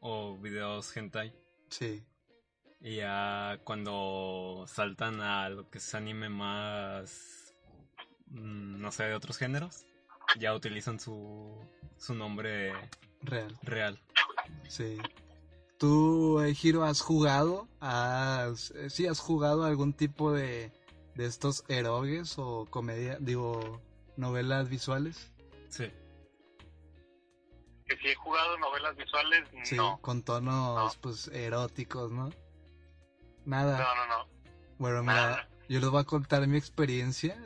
o videos hentai. Sí. Y ya cuando saltan a lo que es anime más, no sé, de otros géneros, ya utilizan su, su nombre Real. real. Sí. ¿Tú, Hiro, has jugado? Has, eh, sí, has jugado algún tipo de, de estos erogues o comedia, digo, novelas visuales? Sí. Que si he jugado novelas visuales, Sí, no. con tonos, No. pues, eróticos, ¿no? Nada. No, no, no. Bueno, mira, Nada. Yo les voy a contar mi experiencia.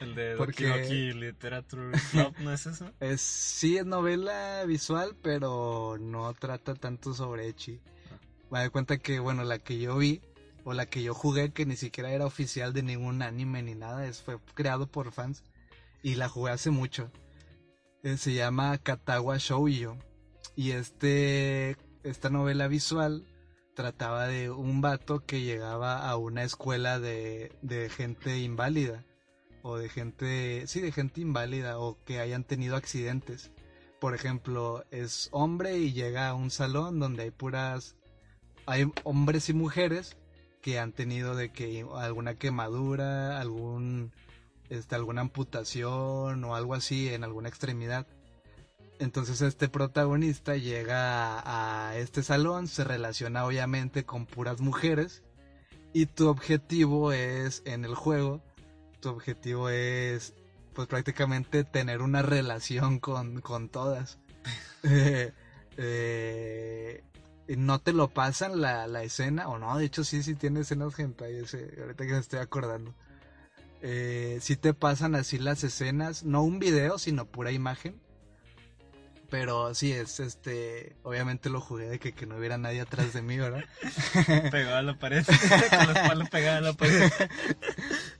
El de Porque- Doki Literature Club, ¿no es eso? Es, sí es novela visual, pero no trata tanto sobre Echi. Me doy cuenta que, bueno, la que yo vi, o la que yo jugué, que ni siquiera era oficial de ningún anime ni nada, es, fue creado por fans, y la jugué hace mucho. Eh, se llama Katawa Shoujo. Y este, esta novela visual trataba de un vato que llegaba a una escuela de, de gente inválida o de gente, sí, de gente inválida o que hayan tenido accidentes. Por ejemplo, es hombre y llega a un salón donde hay puras, hay hombres y mujeres que han tenido de que alguna quemadura, algún, este, alguna amputación o algo así en alguna extremidad. Entonces este protagonista llega a, a este salón, se relaciona obviamente con puras mujeres y tu objetivo es en el juego tu objetivo es pues prácticamente tener una relación con, con todas. Eh, eh, no te lo pasan la, la escena, o no, de hecho sí, sí tiene escenas hentai ese, ahorita que me estoy acordando. Eh, sí te pasan así las escenas, no un video, sino pura imagen. Pero sí, es este, obviamente lo jugué de que, que no hubiera nadie atrás de mí, ¿verdad? Pegado a la pared, con la espalda pegada a la pared.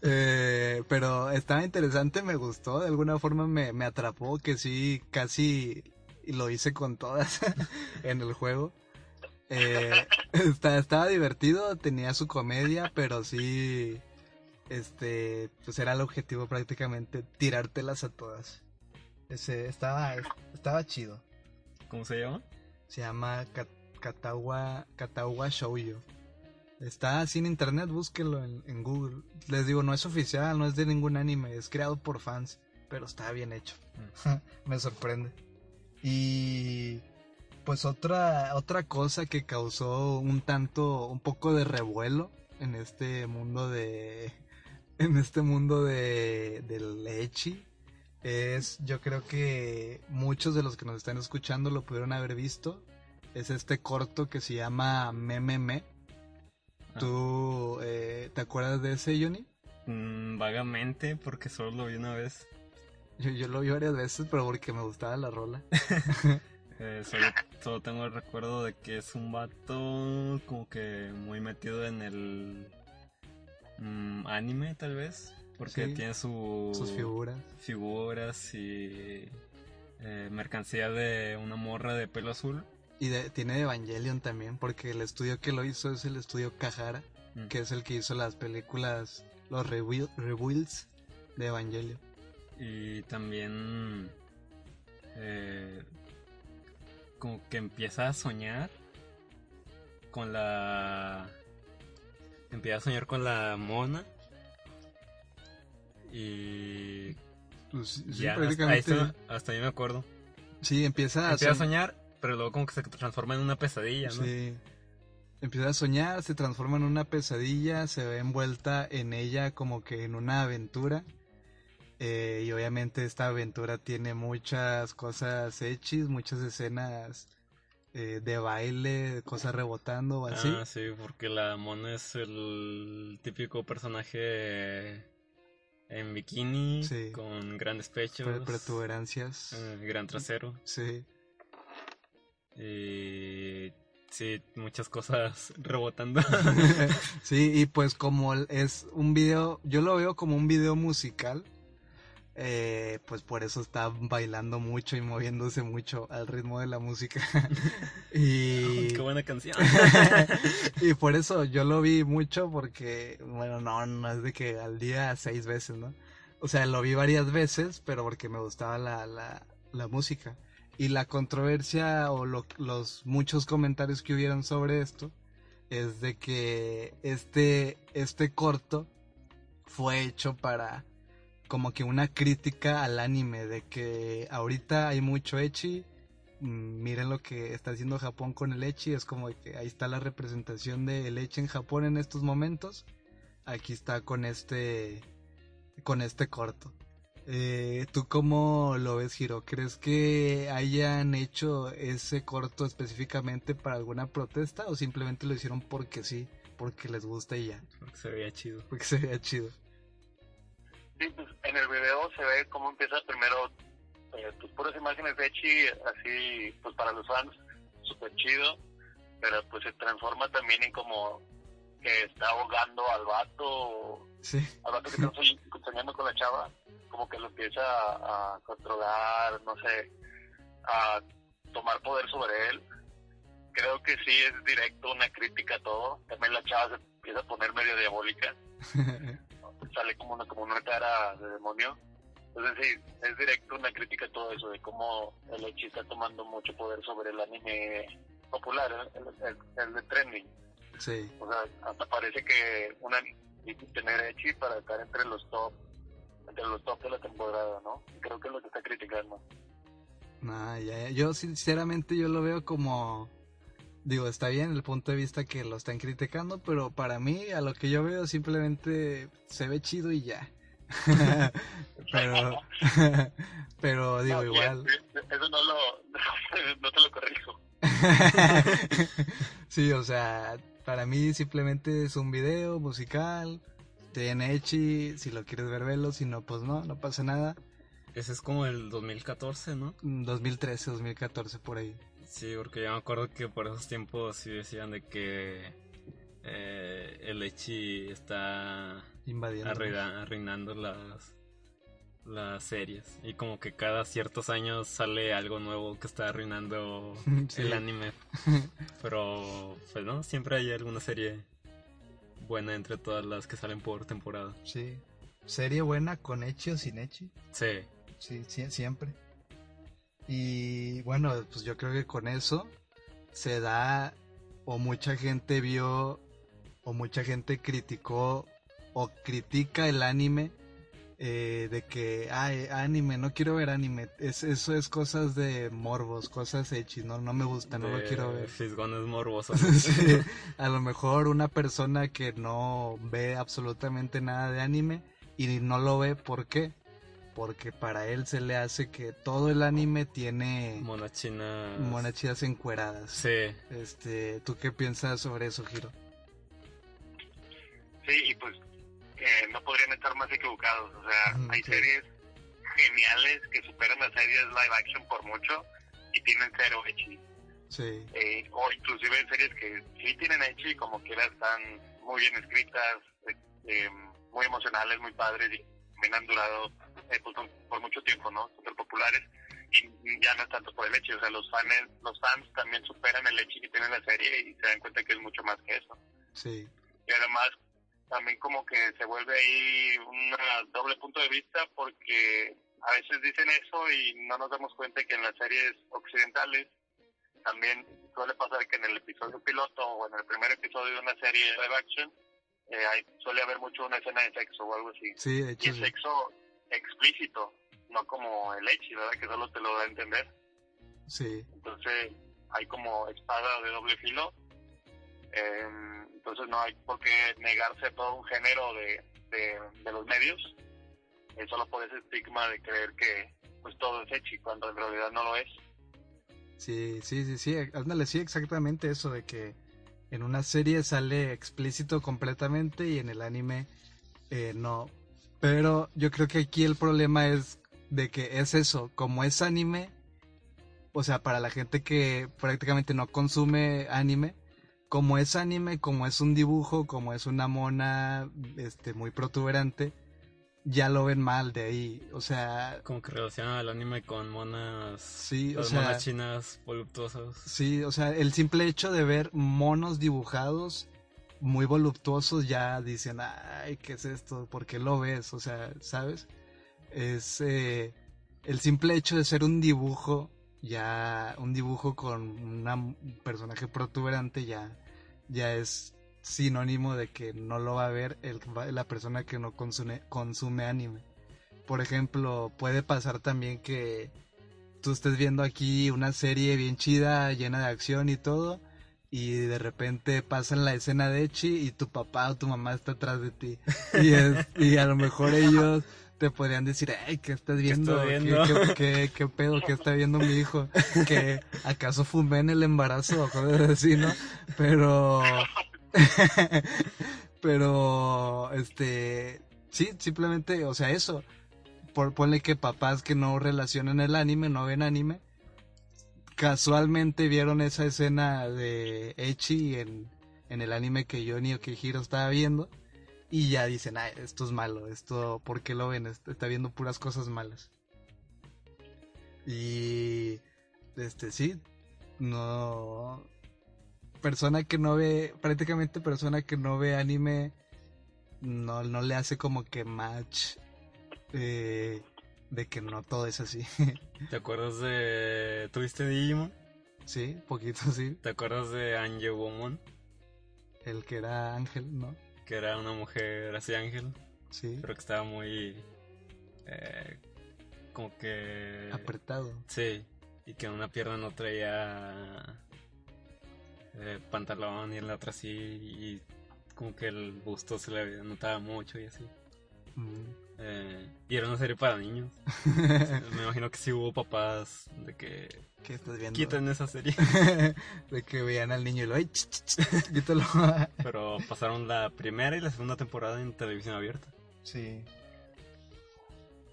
Eh, pero estaba interesante, me gustó, de alguna forma me, me atrapó, que sí, casi lo hice con todas en el juego. Eh, está- estaba divertido, tenía su comedia, pero sí, este, pues era el objetivo prácticamente tirártelas a todas. Ese, estaba, estaba chido. ¿Cómo se llama? Se llama Kat- Katawa, Katawa Shoujo. Está en internet, búsquenlo en, en Google. Les digo, no es oficial, no es de ningún anime, es creado por fans, pero está bien hecho. Me sorprende. Y pues otra otra cosa que causó un tanto un poco de revuelo en este mundo de en este mundo de del echi es yo creo que muchos de los que nos están escuchando lo pudieron haber visto es este corto que se llama Mememe ¿Tú eh, te acuerdas de ese, Johnny? Mm, vagamente, porque solo lo vi una vez. Yo, yo lo vi varias veces, pero porque me gustaba la rola. Eh, solo, solo tengo el recuerdo de que es un vato como que muy metido en el mm, anime, tal vez. Porque Sí. tiene su, Sus figuras. figuras y eh, mercancía de una morra de pelo azul. Y de- tiene de Evangelion también, porque el estudio que lo hizo es el estudio Kahara, Mm. que es el que hizo las películas, los rebuil- rebuilds de Evangelion. Y también eh, como que empieza a soñar con la... Empieza a soñar con la mona. Y Pues, sí, ya, hasta, prácticamente. está- hasta ahí me acuerdo. Sí, empieza a, Empieza a soñ- soñar, pero luego como que se transforma en una pesadilla, ¿no? Sí. Empieza a soñar, se transforma en una pesadilla, se ve envuelta en ella como que en una aventura. Eh, y obviamente esta aventura tiene muchas cosas hechis, muchas escenas eh, de baile, cosas rebotando o así. Ah, sí, porque la mona es el típico personaje en bikini, Sí. con grandes pechos, Pre- protuberancias. eh, gran trasero. Sí. Y sí, muchas cosas rebotando. sí, y pues como es un video, yo lo veo como un video musical, eh, pues por eso está bailando mucho y moviéndose mucho al ritmo de la música. y, Qué buena canción. y por eso yo lo vi mucho porque, bueno, no, no es de que al día seis veces, ¿no? O sea, lo vi varias veces, pero porque me gustaba la, la, la música. Y la controversia o los muchos comentarios que hubieron sobre esto es de que este, este corto fue hecho para como que una crítica al anime de que ahorita hay mucho echi mm, miren lo que está haciendo Japón con el echi es como que ahí está la representación del echi en Japón en estos momentos aquí está con este con este corto eh, ¿Tú cómo lo ves, Hiro? ¿Crees que hayan hecho ese corto específicamente para alguna protesta o simplemente lo hicieron porque sí, porque les gusta y ya? Porque se veía chido. Porque se veía chido. Sí, pues en el video se ve cómo empieza primero eh, pues puras imágenes de Echi, así pues para los fans, súper chido, pero pues se transforma también en como que está ahogando al vato, sí. al vato que está soñando con la chava como que lo empieza a, controlar, no sé, a tomar poder sobre él. Creo que sí es directo una crítica a todo. También la chava se empieza a poner medio diabólica. Sale como una, como una cara de demonio. Entonces sí, es directo una crítica a todo eso, de cómo el Echi está tomando mucho poder sobre el anime popular, el, de trending. Sí. O sea, hasta parece que una tener Echi para estar entre los top de los top de la temporada, ¿no? Creo que es lo que está criticando. Nah, ya, Yo sinceramente yo lo veo como digo, está bien el punto de vista que lo están criticando, pero para mí a lo que yo veo simplemente se ve chido y ya. pero pero digo igual. Eso no lo no te lo corrijo. sí, o sea, para mí simplemente es un video musical tiene Echi, si lo quieres ver, velo, si no, pues no, no pasa nada. Ese es como el 2014, ¿no? 2013, mm, 2014, por ahí. Sí, porque yo me acuerdo que por esos tiempos sí decían de que eh, el Echi está invadiendo, arruinando las las series y como que cada ciertos años sale algo nuevo que está arruinando el anime pero pues no siempre hay alguna serie buena entre todas las que salen por temporada. Sí. ¿Serie buena con Echi o sin Echi? Sí. Sí, siempre. Y bueno, pues yo creo que con eso se da o mucha gente vio o mucha gente criticó o critica el anime eh, de que, ay, anime, no quiero ver anime. Es, eso es cosas de morbos, cosas hechis, no, no me gusta, no lo quiero ver. Morbosos. sí, a lo mejor una persona que no ve absolutamente nada de anime y no lo ve, ¿por qué? Porque para él se le hace que todo el anime tiene monachinas, monachinas encueradas. Sí. Este, ¿tú qué piensas sobre eso, Giro? Sí, y pues no podrían estar más equivocados. O sea, hay series geniales que superan las series live action por mucho y tienen cero Echi. Sí. Eh, o inclusive series que sí tienen Echi, como que están muy bien escritas, eh, eh, muy emocionales, muy padres y también han durado pues, por mucho tiempo, ¿no? Súper populares y ya no es tanto por el Echi, o sea, los fans, los fans también superan el Echi que tiene la serie y se dan cuenta que es mucho más que eso. Sí. Y además también como que se vuelve ahí un doble punto de vista porque a veces dicen eso y no nos damos cuenta que en las series occidentales también suele pasar que en el episodio piloto o en el primer episodio de una serie de live action eh, hay, suele haber mucho una escena de sexo o algo así. Sí, y es sexo explícito, no como el hecho, ¿verdad? Que solo te lo da a entender. Sí. Entonces hay como espada de doble filo. Eh, entonces no hay por qué negarse todo un género de, de, los medios, eh, solo por ese estigma de creer que pues todo es hecho cuando en realidad no lo es. Sí, sí, sí, sí, ándale, sí, exactamente eso de que en una serie sale explícito completamente y en el anime eh, no. Pero yo creo que aquí el problema es de que es eso, como es anime, o sea, para la gente que prácticamente no consume anime, como es anime, como es un dibujo, como es una mona este muy protuberante, ya lo ven mal de ahí, o sea, como que relaciona el anime con monas, sí, o sea, monas chinas voluptuosas. Sí, o sea, el simple hecho de ver monos dibujados muy voluptuosos ya dicen, "Ay, ¿qué es esto? ¿Por qué lo ves?" O sea, ¿sabes? Es eh, el simple hecho de ser un dibujo ya un dibujo con un personaje protuberante ya, ya es sinónimo de que no lo va a ver el, la persona que no consume, consume anime. Por ejemplo, puede pasar también que tú estés viendo aquí una serie bien chida, llena de acción y todo, y de repente pasan la escena de Echi y tu papá o tu mamá está atrás de ti. Y, y a lo mejor ellos te podrían decir, ay, ¿qué estás viendo? ¿Qué, qué, pedo? ¿Qué está viendo mi hijo? ¿Que acaso fumé en el embarazo? Joder, así, ¿no? Pero... Pero, este... Sí, simplemente, o sea, eso. Por, ponle que papás que no relacionan el anime, no ven anime, casualmente vieron esa escena de Echi en, en el anime que yo ni Hiro estaba viendo y ya dicen, ah, esto es malo, esto, ¿por qué lo ven? Está viendo puras cosas malas. Y, este, sí, no, persona que no ve, prácticamente persona que no ve anime, no, no le hace como que match eh, de que no todo es así. ¿Te acuerdas de... ¿Tuviste Digimon? Sí, poquito sí. ¿Te acuerdas de Angel Woman? El que era ángel, ¿no? Que era una mujer así ángel. Sí. Pero que estaba muy... Eh, como que... Apretado. Sí. Y que en una pierna no traía... Eh, pantalón y en la otra sí. Y como que el busto se le notaba mucho y así. Eh, y era una serie para niños. Me imagino que sí hubo papás de que. ¿Qué estás viendo? Quiten esa serie. de que veían al niño y lo. ¡Ay, Pero pasaron la primera y la segunda temporada en televisión abierta. Sí.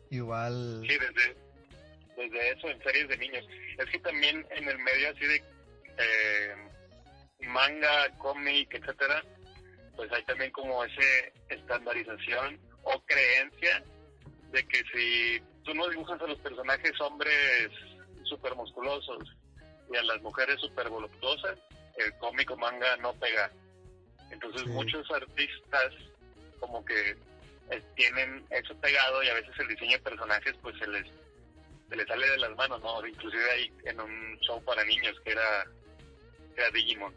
Igual. Sí, desde, desde eso en series de niños. Es que también en el medio así de eh, manga, cómic, etcétera, pues hay también como ese estandarización o creencia de que si tú no dibujas a los personajes hombres super musculosos y a las mujeres super voluptuosas, el cómic o manga no pega. Entonces muchos artistas como que eh, tienen eso pegado y a veces el diseño de personajes pues se les se les sale de las manos, ¿no? Inclusive ahí en un show para niños que era, que era Digimon.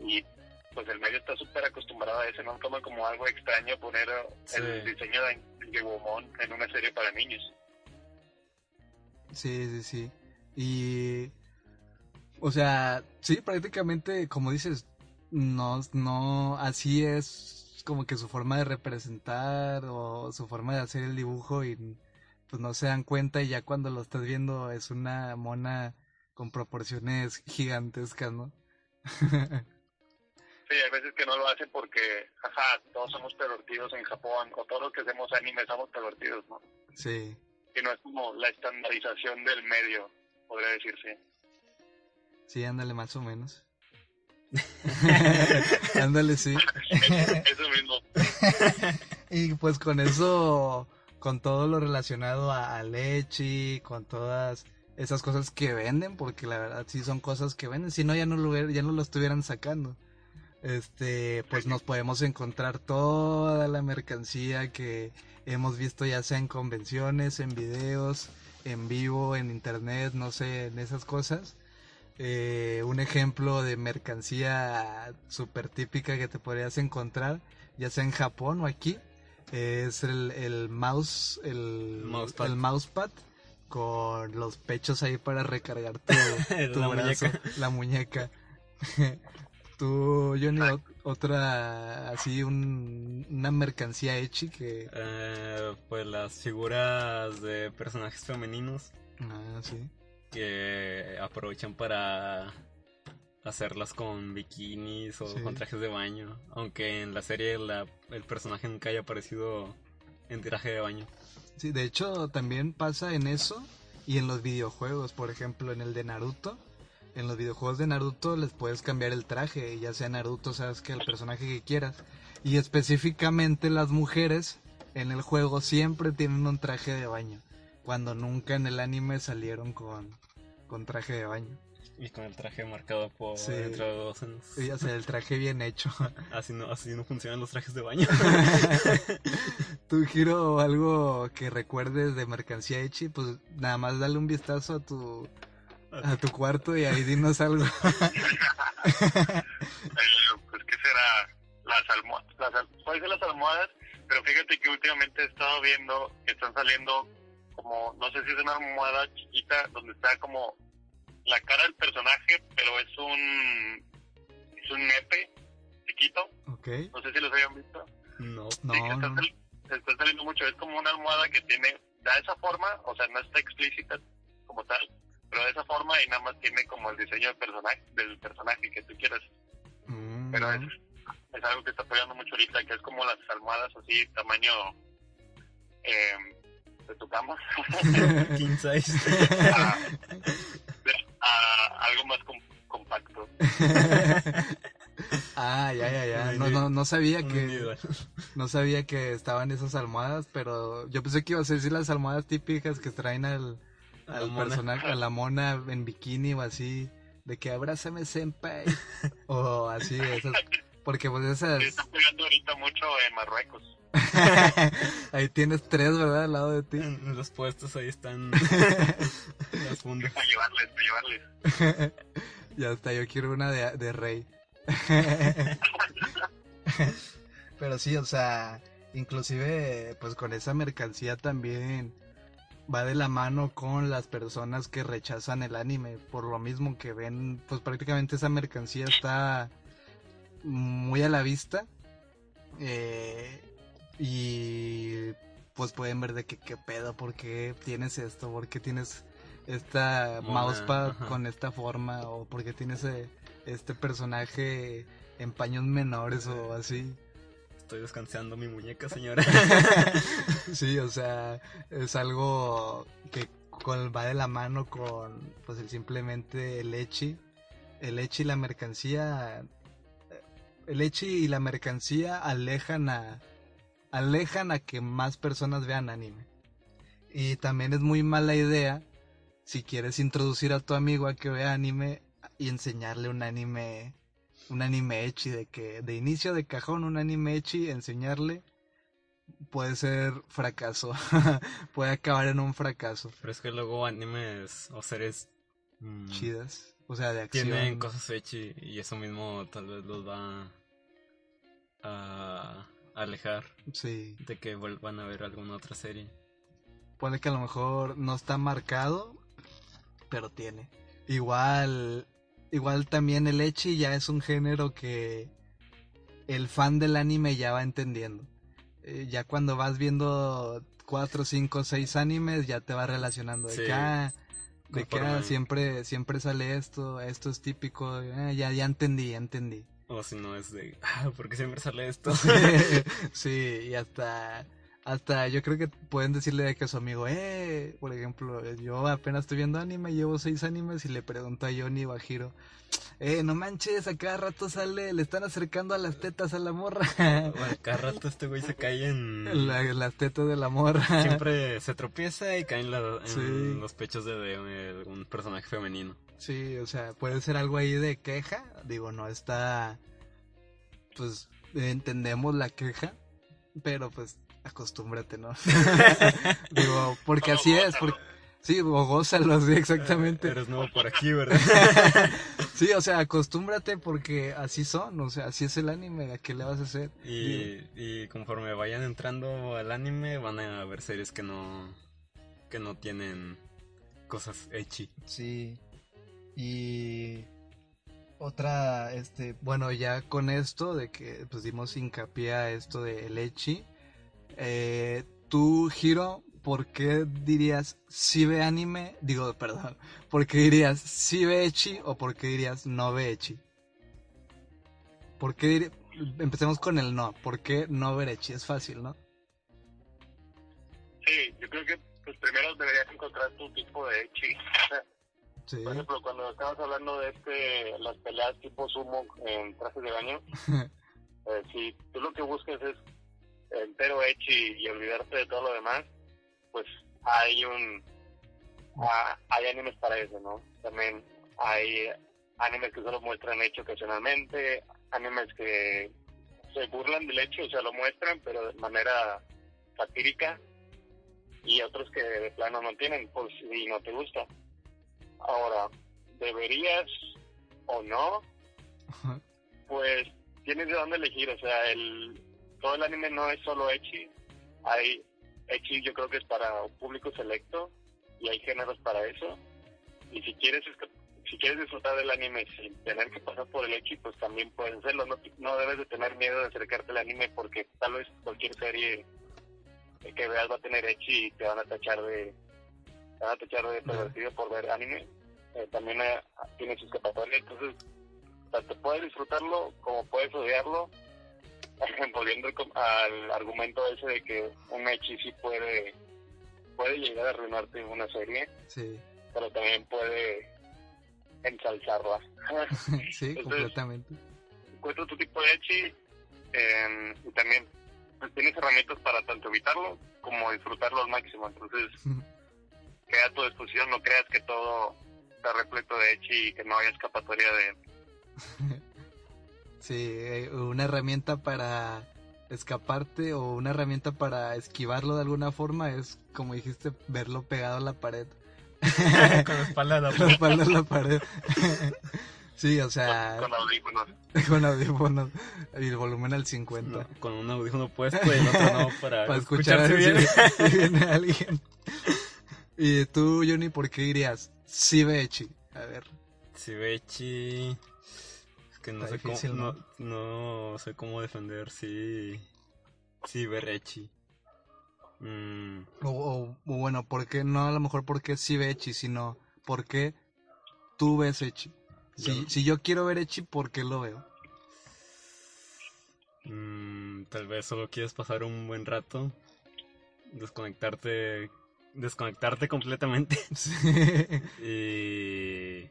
Y pues el medio está súper acostumbrado a eso, no toma como algo extraño poner el diseño de, de en una serie para niños. Sí, sí, sí. Y, o sea, sí, prácticamente, como dices, no, no, así es como que su forma de representar o su forma de hacer el dibujo y pues no se dan cuenta y ya cuando lo estás viendo es una mona con proporciones gigantescas, ¿no? Sí, hay veces que no lo hacen porque, ajá, todos somos pervertidos en Japón, o todos los que hacemos anime somos pervertidos, ¿no? Sí. Y no es como la estandarización del medio, podría decirse. Sí, ándale, más o menos. ándale, sí. eso mismo. y pues con eso, con todo lo relacionado a, leche, con todas esas cosas que venden, porque la verdad sí son cosas que venden, si no ya no lo, ya no lo estuvieran sacando este, pues nos podemos encontrar toda la mercancía que hemos visto ya sea en convenciones, en videos, en vivo, en internet, no sé, en esas cosas. Eh, un ejemplo de mercancía súper típica que te podrías encontrar, ya sea en Japón o aquí, es el, mouse, el mousepad. el mousepad con los pechos ahí para recargar tu, la muñeca. la muñeca. Tú, Johnny, otra, así, una mercancía hecha que... Eh, pues las figuras de personajes femeninos. Ah, sí. Que aprovechan para hacerlas con bikinis o con trajes de baño. Aunque en la serie la, el personaje nunca haya aparecido en traje de baño. Sí, de hecho también pasa en eso y en los videojuegos. Por ejemplo, en el de Naruto en los videojuegos de Naruto les puedes cambiar el traje, ya sea Naruto, sabes que el personaje que quieras. Y específicamente las mujeres en el juego siempre tienen un traje de baño, cuando nunca en el anime salieron con, con traje de baño. Y con el traje marcado por sí. dentro de dos Sí, o sea, el traje bien hecho. así no, así no funcionan los trajes de baño. ¿Tu giro algo que recuerdes de mercancía Echi? Pues nada más dale un vistazo a tu a tu cuarto y ahí dinos algo. Eh, pues, ¿qué será? Las almohadas. Las, al- puede ser las almohadas, pero fíjate que últimamente he estado viendo que están saliendo como, no sé si es una almohada chiquita donde está como la cara del personaje, pero es un, es un nepe chiquito. ok. No sé si los hayan visto. No. Sí, que No, está, no. sal- está saliendo mucho. Es como una almohada que tiene, da esa forma, o sea, no está explícita como tal, pero de esa forma y nada más tiene como el diseño del personaje, del personaje que tú quieras. Mm, Pero es, es algo que está pegando mucho ahorita, que es como las almohadas así, tamaño eh, de tu cama, King size. a, a algo más com- compacto. ah, ya, ya, ya. No, no, no sabía que no sabía que estaban esas almohadas, pero yo pensé que ibas a decir las almohadas típicas que traen al, A la al mona. personaje, a la mona en bikini o así, de que abrázame senpai o así, esas, porque pues esas, está pegando ahorita mucho en Marruecos. ahí tienes tres, ¿verdad? Al lado de ti. Los puestos ahí están las fundas. A llevarles, a llevarles. Ya está, yo quiero una de, de rey. Pero sí, o sea, inclusive pues con esa mercancía también va de la mano con las personas que rechazan el anime, por lo mismo que ven, pues prácticamente esa mercancía está muy a la vista eh, y pues pueden ver de que qué pedo, por qué tienes esto, por qué tienes esta Mona, mousepad ajá. con esta forma o por qué tienes eh, este personaje en paños menores o así. Estoy descansando mi muñeca, señora. sí, o sea, es algo que con- va de la mano con pues el simplemente el echi. El echi y la mercancía eh, el echi y la mercancía alejan a alejan a que más personas vean anime. Y también es muy mala idea si quieres introducir a tu amigo a que vea anime y enseñarle un anime un anime echi de que de inicio de cajón un anime echi enseñarle puede ser fracaso puede acabar en un fracaso Pero es que luego animes o series mm, chidas o sea de acción tienen cosas hechas y eso mismo tal vez los va a alejar sí de que vuelvan a ver alguna otra serie. Pone que a lo mejor no está marcado, pero tiene. Igual, igual también el echi ya es un género que el fan del anime ya va entendiendo. Eh, ya cuando vas viendo cuatro, cinco, seis animes ya te va relacionando de Sí. que, ah, de que ah, siempre, siempre sale esto, esto es típico, ah, ya, ya entendí, ya entendí. O si no es de, ah, ¿por qué siempre sale esto? sí, y hasta, hasta yo creo que pueden decirle de que a su amigo, eh, por ejemplo, yo apenas estoy viendo anime, llevo seis animes y le pregunto a Johnny Bajiro, eh, no manches, a cada rato sale, le están acercando a las tetas a la morra. Bueno, cada rato este güey se cae en... La- las tetas de la morra. Siempre se tropieza y cae en, la- en Sí. los pechos de, de un personaje femenino. Sí, o sea, puede ser algo ahí de queja. Digo, no está. Pues entendemos la queja, pero pues acostúmbrate, ¿no? Digo, porque así es. Porque, sí, o gózalo, sí, exactamente. Eres nuevo por aquí, ¿verdad? Sí, o sea, acostúmbrate porque así son, o sea, así es el anime, ¿a qué le vas a hacer? Y, y conforme vayan entrando al anime van a haber series que no que no tienen cosas echi. Sí. Y otra, este, bueno, ya con esto de que pues dimos hincapié a esto de Lechi, eh, tú, Hiro, ¿por qué dirías si ve anime? Digo, perdón, ¿por qué dirías si ve Echi o por qué dirías no ve Echi? ¿Por qué dir- Empecemos con el no, ¿por qué no ver Echi? Es fácil, ¿no? Sí, yo creo que pues primero deberías encontrar tu tipo de chi. Sí. Por ejemplo, cuando estabas hablando de este las peleas tipo sumo en trajes de baño, eh, si tú lo que buscas es entero echi y olvidarte de todo lo demás, pues hay un ah, hay animes para eso, ¿no? También hay animes que solo muestran hecho ocasionalmente, animes que se burlan del hecho, o sea, lo muestran, pero de manera satírica, y otros que de plano no tienen, pues si no te gusta. Ahora, deberías o no, pues tienes de dónde elegir. O sea, el todo el anime no es solo Echi. Hay Echi, yo creo que es para un público selecto y hay géneros para eso. Y si quieres si quieres disfrutar del anime sin tener que pasar por el Echi, pues también puedes hacerlo. No, no debes de tener miedo de acercarte al anime porque tal vez cualquier serie que veas va a tener Echi y te van a tachar de te van a tachar de pervertido por ver anime. Eh, también eh, tiene sus escapatoria, entonces tanto puedes disfrutarlo como puedes odiarlo. Volviendo al argumento ese de que un Echi sí puede puede llegar a arruinarte una serie, Sí, pero también puede ensalzarla. sí, completamente. Encuentra tu tipo de Echi eh, y también pues, tienes herramientas para tanto evitarlo como disfrutarlo al máximo. Entonces, queda a tu disposición, no creas que todo está repleto de Echi y que no haya escapatoria de Sí, eh, una herramienta para escaparte o una herramienta para esquivarlo de alguna forma es, como dijiste, verlo pegado a la pared. Con la espalda de la la espalda a la pared. sí, o sea, con audífonos. con audífonos y el volumen al 50. No, con un audífono puesto y el otro no para, para escuchar a ver si, si viene alguien. Y tú, Johnny, ¿por qué dirías? Sí, Bechi. A ver. Shibechi. Que no Está sé difícil, cómo. No, no sé cómo defender si. Si Berechi. Mm, O, o- o bueno, ¿por qué no a lo mejor porque sí ve Echi, sino por qué tú ves Echi? Si, Yo- si yo quiero ver Echi, ¿por qué lo veo? mm, tal vez solo quieres pasar un buen rato. Desconectarte. Desconectarte completamente. Sí. Y.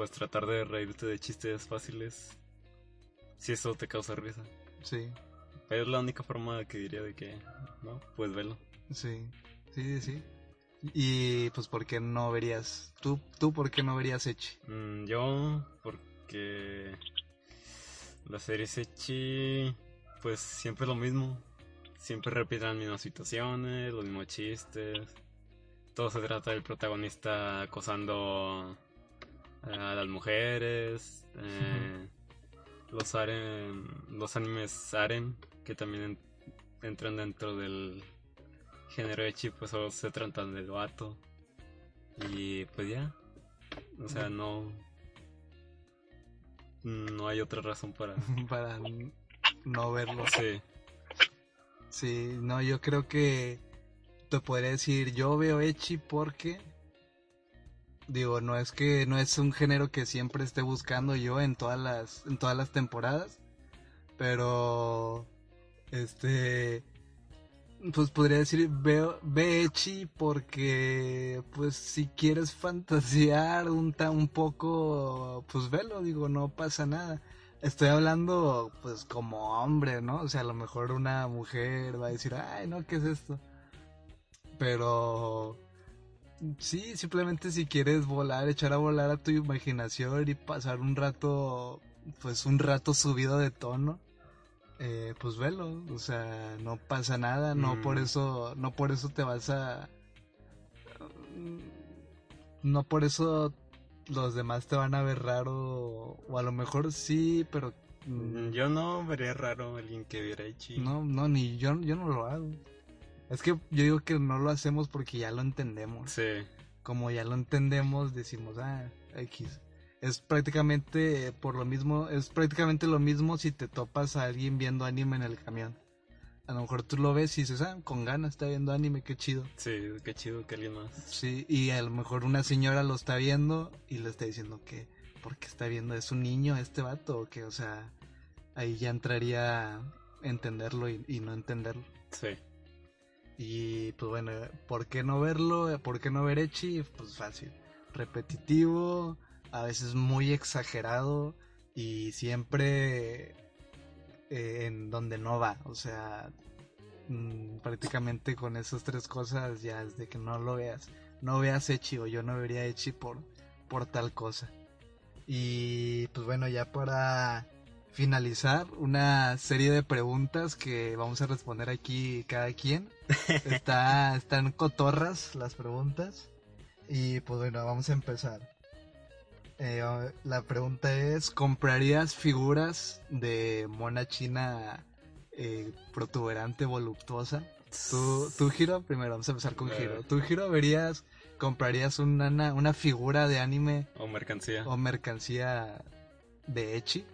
Pues tratar de reírte de chistes fáciles. Si eso te causa risa. sí, Pero es la única forma que diría de que. No, pues velo. sí, sí, sí. Y pues, ¿por qué no verías? ¿Tú, tú por qué no verías Echi? Mm, yo, porque la serie Sechi, pues siempre es lo mismo. Siempre repiten las mismas situaciones, los mismos chistes. Todo se trata del protagonista acosando a las mujeres. eh, los, aren, los animes Aren, que también en- entran dentro del género Echi, pues solo se tratan del vato. Y pues ya. O sea, no. No hay otra razón para. Para no verlo. Sí. Sí, no, yo creo que te podría decir, yo veo Echi porque digo, no es que no es un género que siempre esté buscando yo en todas las en todas las temporadas, pero este pues podría decir veo ve Echi porque pues si quieres fantasear un un poco pues velo, digo, no pasa nada. Estoy hablando pues como hombre, ¿no? O sea, a lo mejor una mujer va a decir, ay, no, ¿qué es esto? Pero sí, simplemente si quieres volar, echar a volar a tu imaginación y pasar un rato, pues un rato subido de tono, eh, pues velo, o sea, no pasa nada, no Mm. por eso, no por eso te vas a, no por eso los demás te van a ver raro, o a lo mejor sí, pero mm, Yo no vería raro a alguien que viera Ichi. no, no, ni yo, yo no lo hago. Es que yo digo que no lo hacemos porque ya lo entendemos. Sí. Como ya lo entendemos, decimos, ah, X. Es prácticamente eh, por lo mismo, es prácticamente lo mismo si te topas a alguien viendo anime en el camión. A lo mejor tú lo ves y dices, ah, con ganas está viendo anime, qué chido. Sí, qué chido que alguien más. Sí, y a lo mejor una señora lo está viendo y le está diciendo que, ¿por qué está viendo? ¿Es un niño este vato? O que, o sea, ahí ya entraría entenderlo y, y no entenderlo. Sí. Y pues bueno, ¿por qué no verlo? ¿Por qué no ver Echi? Pues fácil. Repetitivo, a veces muy exagerado y siempre eh, en donde no va. O sea, mm, prácticamente con esas tres cosas ya es de que no lo veas. No veas Echi o yo no vería Echi por, por tal cosa. Y pues bueno, ya para finalizar, una serie de preguntas que vamos a responder aquí cada quien. Está, están cotorras las preguntas. Y pues bueno, vamos a empezar. Eh, la pregunta es, ¿comprarías figuras de mona china eh, protuberante, voluptuosa? ¿Tú, tú, Giro? Primero, vamos a empezar con Giro. ¿Tú, Giro, verías, comprarías una, una figura de anime? O mercancía. O mercancía de Echi.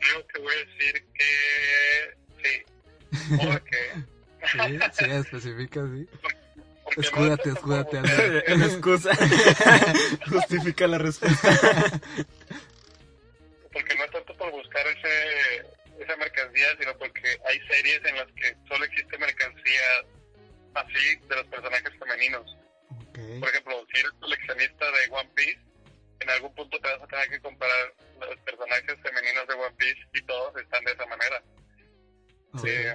Creo que voy a decir que sí. ¿Por qué? Sí, sí, especifica, sí. Escúdate, escúdate. La excusa. Justifica la respuesta. Porque no es tanto por buscar ese, esa mercancía, sino porque hay series en las que solo existe mercancía así de los personajes femeninos. Por ejemplo, si eres coleccionista de One Piece, en algún punto te vas a tener que comparar los personajes femeninos de One Piece y todos están de esa manera. Eh,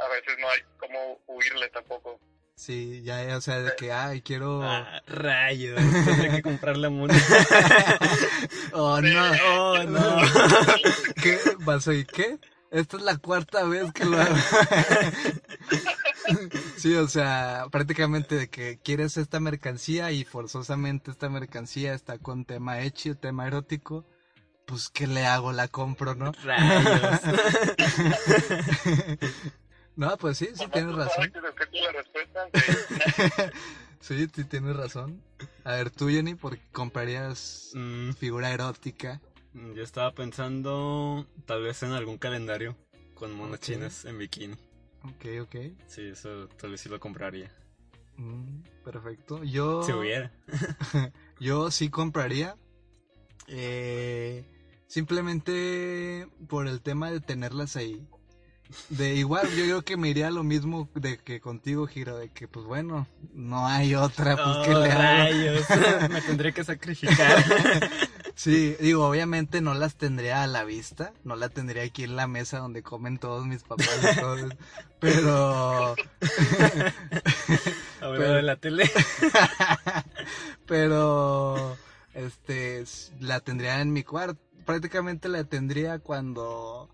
a veces no hay cómo huirle tampoco. Sí, ya, o sea, de que, ay, quiero... Ah, rayos, tendré que comprar la mona. oh, no, oh, no. ¿Qué? ¿Vas a ir qué? Esta es la cuarta vez que lo hago. sí, o sea, prácticamente de que quieres esta mercancía y forzosamente esta mercancía está con tema hecho, tema erótico. Pues, ¿qué le hago? La compro, ¿no? Rayos. No, pues sí, sí tienes razón. sí, sí tienes razón. A ver, tú, Jenny, ¿por qué comprarías Mm, figura erótica? yo estaba pensando tal vez en algún calendario con monas Ok. chinas en bikini. Ok, ok. Sí, eso tal vez sí lo compraría. Mm, perfecto. Yo, Si hubiera. yo sí compraría. Eh, simplemente por el tema de tenerlas ahí. De igual, yo creo que me iría lo mismo de que contigo, Giro, de que pues bueno, no hay otra, pues Oh, que le hago. Me tendré que sacrificar. Sí, digo, obviamente no las tendría a la vista, no la tendría aquí en la mesa donde comen todos mis papás y todo, pero, A ver, Pero- en la tele. pero, este, la tendría en mi cuarto, prácticamente la tendría cuando,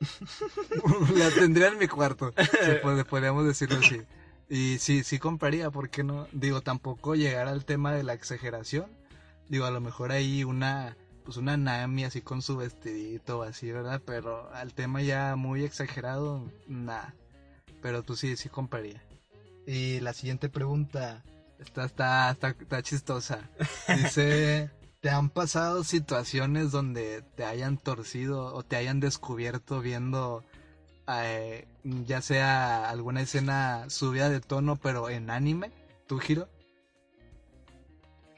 la tendría en mi cuarto, puede, podríamos decirlo así. Y sí, sí compraría, ¿por qué no? Digo, tampoco llegar al tema de la exageración. Digo, a lo mejor ahí una, pues una Nami así con su vestidito así, ¿verdad? Pero al tema ya muy exagerado, nada. Pero tú sí, sí compraría. Y la siguiente pregunta, está, está, está chistosa. Dice, ¿te han pasado situaciones donde te hayan torcido o te hayan descubierto viendo eh, ya sea alguna escena subida de tono pero en anime? ¿Tu giro?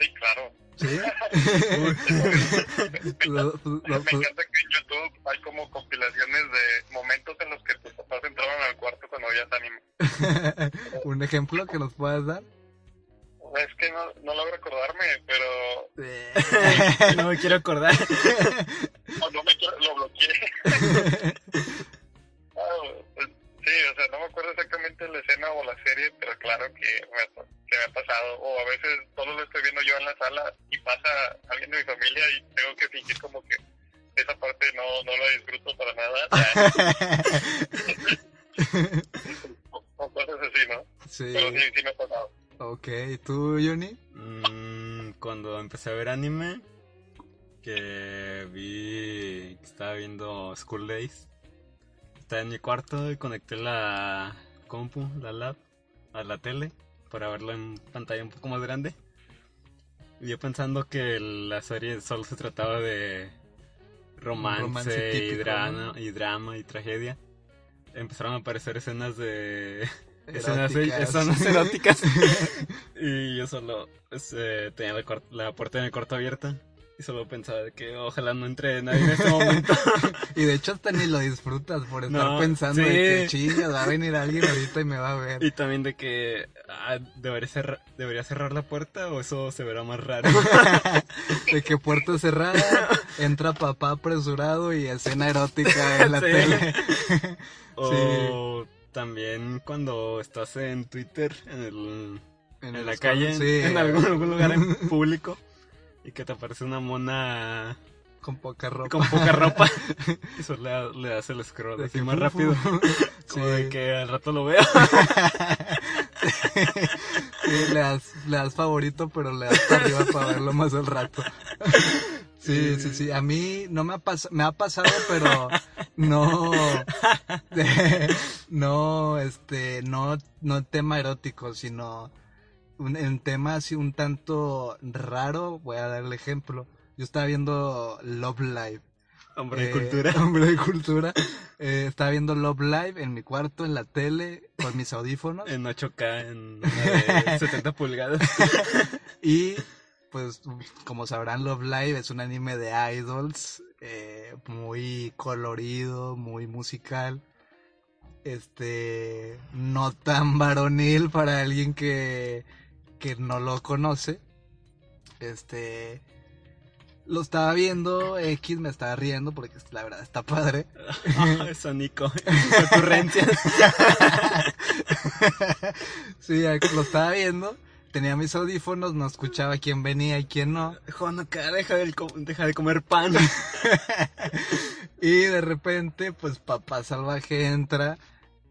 Sí, claro. ¿Sí? Lo- lo- Me encanta que en YouTube hay como compilaciones de momentos en los que tus papás entraron al cuarto cuando veías anime. ¿Un ejemplo que nos puedas dar? Es que no, no logro acordarme, pero No me quiero acordar. no, no me quiero, lo bloqueé. Ah, pues, sí, o sea, no me acuerdo exactamente la escena o la serie, pero claro que me, ha- que me ha pasado. O a veces solo lo estoy viendo yo en la sala y pasa alguien de mi familia y tengo que fingir como que esa parte no, no la disfruto para nada. o, o cosas así, ¿no? Sí. Pero sí, sí me ha pasado. Ok, ¿y tú, Johnny? Mm, cuando empecé a ver anime, que vi que estaba viendo School Days, estaba en mi cuarto y conecté la compu, la lab, a la tele para verlo en pantalla un poco más grande. Y yo pensando que la serie solo se trataba de romance, romance y, drama, ¿no? y drama y tragedia. Empezaron a aparecer escenas de escenas, Eróticas. y yo solo este, tenía la, puerta de mi cuarto abierta. Y solo pensaba que ojalá no entre nadie en este momento. Y de hecho hasta ni lo disfrutas por estar No, pensando de que chingas, va a venir alguien ahorita y me va a ver. y también de que ah, debería, cerrar, debería cerrar la puerta o eso se verá más raro. De que puerta cerrada, entra papá apresurado y escena erótica en la Sí. tele. o también cuando estás en Twitter, en, el, en, la calle, sí. en algún, algún lugar en público. Y que te aparece una mona Con poca ropa. con poca ropa. y solo le, le das el scroll De así que más fu, rápido. fu. Como Sí. de que al rato lo veo. sí, le das, le das favorito, pero le das para arriba para verlo más al rato. Sí, sí, sí. A mí no me ha pasado, me ha pasado, pero no, no, este, no, no tema erótico, sino un, tema así un tanto raro. Voy a dar el ejemplo. Yo estaba viendo Love Live. Hombre de Eh, cultura. Hombre de cultura. Eh, estaba viendo Love Live en mi cuarto, en la tele, con mis audífonos. En 8K, en una de 70 pulgadas. Y pues como sabrán, Love Live es un anime de idols, eh, muy colorido, muy musical. Este, no tan varonil para alguien que, que no lo conoce. Este, lo estaba viendo, X me estaba riendo porque la verdad está padre. Ah, eso, Nico. Ocurrencias. sí, lo estaba viendo. Tenía mis audífonos, no escuchaba quién venía y quién no. Juan, acá, deja de, deja de comer pan. Y de repente, pues papá salvaje entra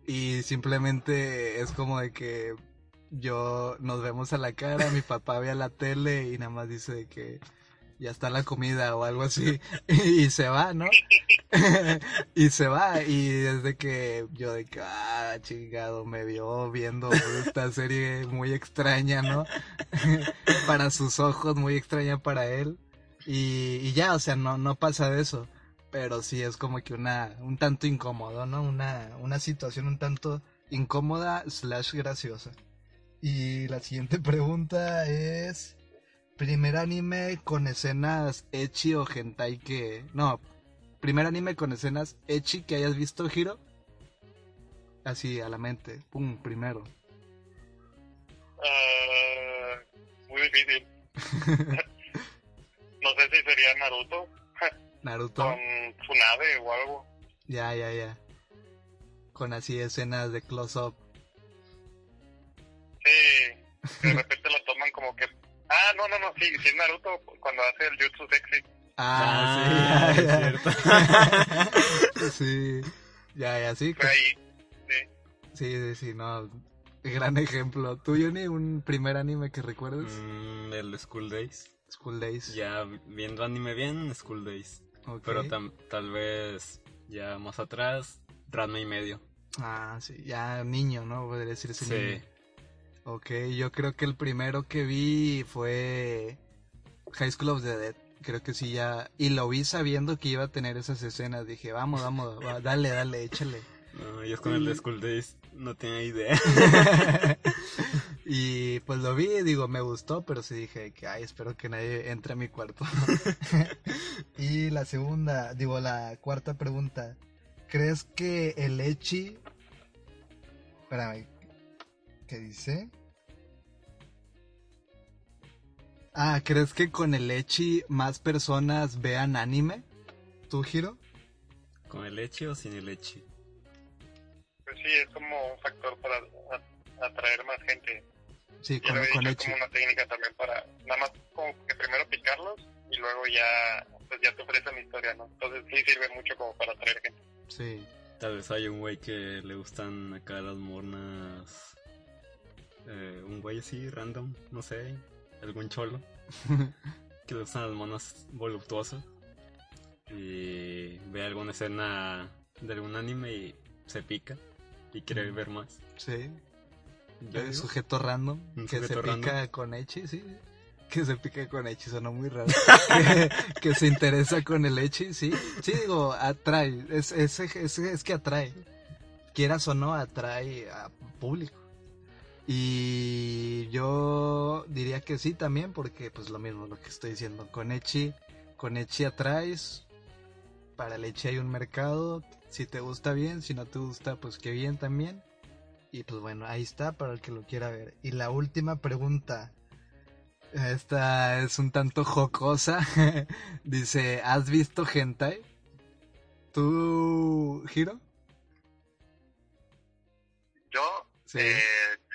y simplemente es como de que yo nos vemos a la cara, mi papá ve a la tele y nada más dice de que ya está la comida o algo así y, se va, ¿no? y se va y desde que yo de que, ah, chingado, me vio viendo esta serie muy extraña, ¿no? para sus ojos, muy extraña para él. Y, y ya, o sea, no, no pasa de eso. Pero sí es como que una, un tanto incómodo, ¿no? Una, una situación un tanto incómoda slash graciosa. Y la siguiente pregunta es... Primer anime con escenas echi o hentai que... No, primer anime con escenas echi que hayas visto, Hiro. Así, a la mente. Pum, primero. Ah, muy difícil. no sé si sería Naruto Naruto. con Tsunade o algo. Ya, ya, ya. Con así escenas de close-up. Sí, de repente lo toman como que... Ah, no, no, no, sí, sí es Naruto cuando hace el jutsu sexy. Ah, sí, es ya, cierto. ya. sí. Ya, ya, sí. Fue ahí. Sí. Sí, sí, sí, no. Gran ejemplo. ¿Tú, Johnny, un primer anime que recuerdes? Mm, el School Days. School Days. Ya viendo anime bien, School Days. Ok. Pero tam- tal vez ya más atrás, Ranma y medio. Ah, sí, ya niño, ¿no? Podría decirse Sí. niño. Ok, yo creo que el primero que vi fue High School of the Dead. Creo que sí ya... Y lo vi sabiendo que iba a tener esas escenas. Dije, vamos, vamos, va, dale, dale, échale. No, yo con el de School Days no tenía idea. y pues lo vi y digo, me gustó, pero sí dije que, ay, espero que nadie entre a mi cuarto. y la segunda, digo, la cuarta pregunta. ¿Crees que el Echi... Espérame, ¿qué dice? Ah, ¿crees que con el Echi más personas vean anime? ¿Tú, Giro? ¿Con el leche o sin el leche? Pues sí, es como un factor para atraer más gente. Sí, Yo con, lo he con Echi. como una técnica también para nada más como que primero picarlos y luego ya pues ya te ofrecen la historia, ¿no? Entonces sí sirve mucho como para atraer gente. Sí. Tal vez hay un güey que le gustan acá las mornas. Eh, un güey así, random, no sé. Algún cholo. Que le gustan las monas voluptuosas. Y ve alguna escena de algún anime y se pica. Y quiere Mm. ver más. Sí. El digo, sujeto random Un que se pica con Echi, sí. Que se pica con Echi, sonó muy raro. que, que se interesa con el Echi, sí. Sí, digo, atrae. Es, es, es, es que atrae. Quieras o no, atrae a público. Y yo diría que sí también, porque pues lo mismo lo que estoy diciendo. Con Echi, con Echi atraes. Para el Echi hay un mercado. Si te gusta bien, si no te gusta, pues qué bien también. Y pues bueno, ahí está para el que lo quiera ver. Y la última pregunta. Esta es un tanto jocosa. Dice, ¿has visto hentai? ¿Tú, Hiro? Yo, Sí. eh,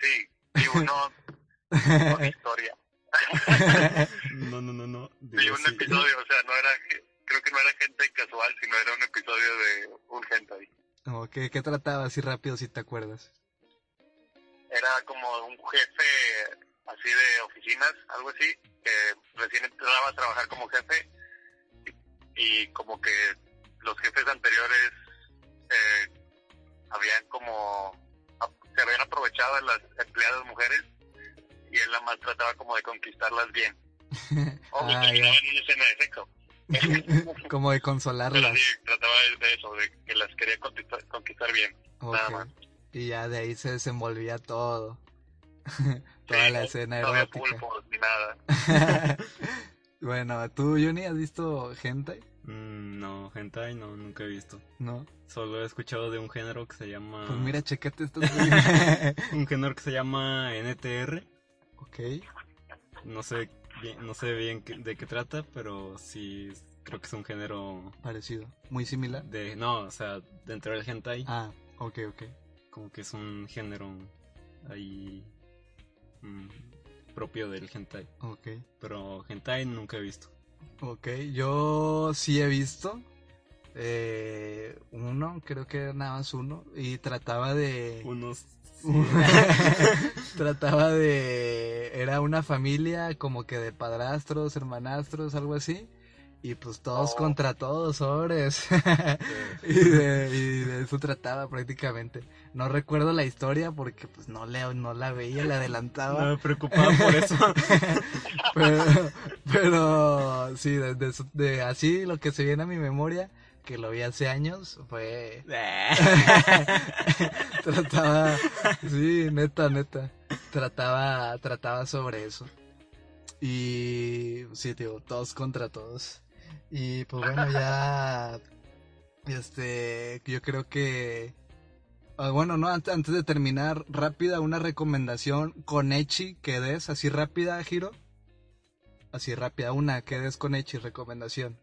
sí, vi uno con historia. No, no, no, no. Digo un sí. episodio, o sea, no era, creo que no era gente casual, sino era un episodio de un hentai. Como que, ¿Qué trataba así rápido si te acuerdas? era como un jefe así de oficinas, algo así, que recién entraba a trabajar como jefe y, y como que los jefes anteriores eh, habían como de las empleadas mujeres y él la más trataba como de conquistarlas bien. O Ah, terminaban ya. en una escena de sexo. Como de Pero consolarlas. sí, trataba de eso, de que las quería conquistar, conquistar bien. nada más. Y ya de ahí se desenvolvía todo. Toda Sí, la escena no había pulpos ni nada. bueno, ¿tú, Johnny, has visto hentai? Mm, no, hentai no, nunca he visto. No. Solo he escuchado de un género que se llama... Pues mira, checate estos. Un género que se llama NTR. ok. No sé bien, no sé bien de qué trata, pero sí creo que es un género Parecido. Muy similar. de... No, o sea, dentro del hentai, Ah, ok, ok. como que es un género ahí mm, propio del hentai. Ok. Pero hentai nunca he visto. Ok, yo sí he visto. eh, uno, creo que era nada más uno. Y trataba de. Unos... trataba de... Era una familia como que de padrastros, hermanastros, algo así. Y pues todos Oh. contra todos, sobres. y, de, y de eso trataba prácticamente. No recuerdo la historia porque pues no, le, no la veía, le adelantaba. No me preocupaba por eso. pero, pero sí, de, de eso- de así lo que se viene a mi memoria, que lo vi hace años, fue... trataba, sí, neta, neta, trataba, trataba sobre eso. Y sí, digo, todos contra todos. Y pues bueno, ya, este, yo creo que... ah, bueno, no, antes, antes de terminar, rápida, una recomendación con Echi que des, así rápida, Giro. Así rápida, una que des con Echi, recomendación.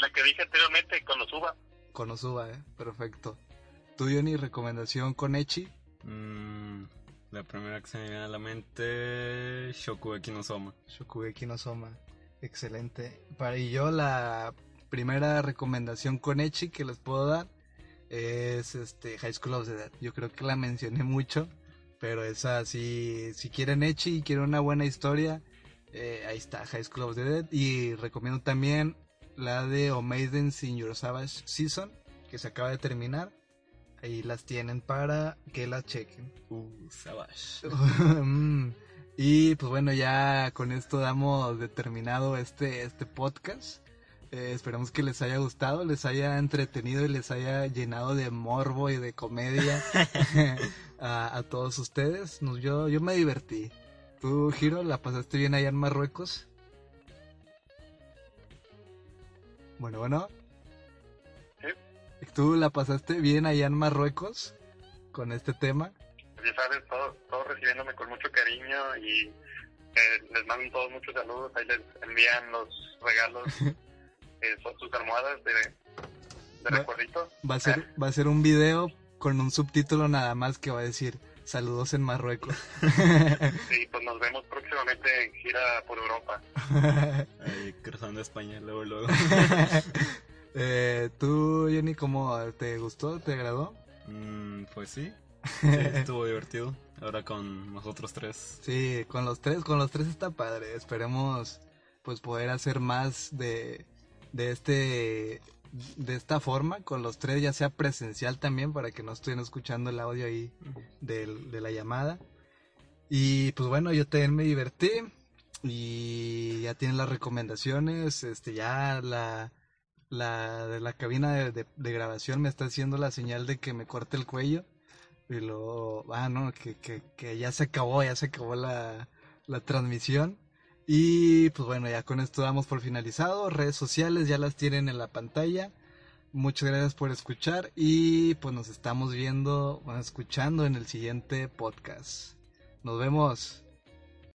La que dije anteriormente, con los uva. Con Osuba, eh, perfecto. ¿Tú, Johnny, recomendación con Echi? Mm, la primera que se me viene a la mente... Shokugeki no Soma. Shokugeki no Soma. Excelente. Para y yo la primera recomendación con Echi que les puedo dar es este High School of the Dead. Yo creo que la mencioné mucho, pero esa sí, si quieren Echi y quieren una buena historia, eh, ahí está High School of the Dead. Y recomiendo también la de Omaiden in Your Savage Season, que se acaba de terminar. Ahí las tienen para que las chequen. Uh, Savage. Y pues bueno, ya con esto damos determinado este, este podcast. Eh, esperamos que les haya gustado, les haya entretenido y les haya llenado de morbo y de comedia a, a todos ustedes. Nos, yo, yo me divertí. ¿Tú, Giro, la pasaste bien allá en Marruecos? Bueno, bueno. Sí. ¿Tú la pasaste bien allá en Marruecos con este tema? Ya sabes, todos todo recibiéndome con mucho cariño y eh, les mando todos muchos saludos. Ahí les envían los regalos, eh, son sus almohadas de, de Va- recuerdito. Va a ser, va a ser un video con un subtítulo nada más que va a decir saludos en Marruecos. Y pues nos vemos próximamente en gira por Europa. Ahí cruzando España, luego, luego. eh, ¿Tú, Jenny, cómo te gustó? ¿Te agradó? Mm, pues sí. Sí, estuvo divertido. Ahora con nosotros tres. Sí, con los tres, con los tres está padre. Esperemos pues poder hacer más de, de este de esta forma con los tres, ya sea presencial también para que no estén escuchando el audio ahí de la llamada. Y pues bueno, yo también me divertí y ya tienen las recomendaciones, este ya la la de la cabina de, de- de grabación me está haciendo la señal de que me corte el cuello y luego, ah no, que, que, que ya se acabó, ya se acabó la, la transmisión. Y pues bueno, ya con esto damos por finalizado. Redes sociales ya las tienen en la pantalla. Muchas gracias por escuchar y pues nos estamos viendo, escuchando en el siguiente podcast. Nos vemos.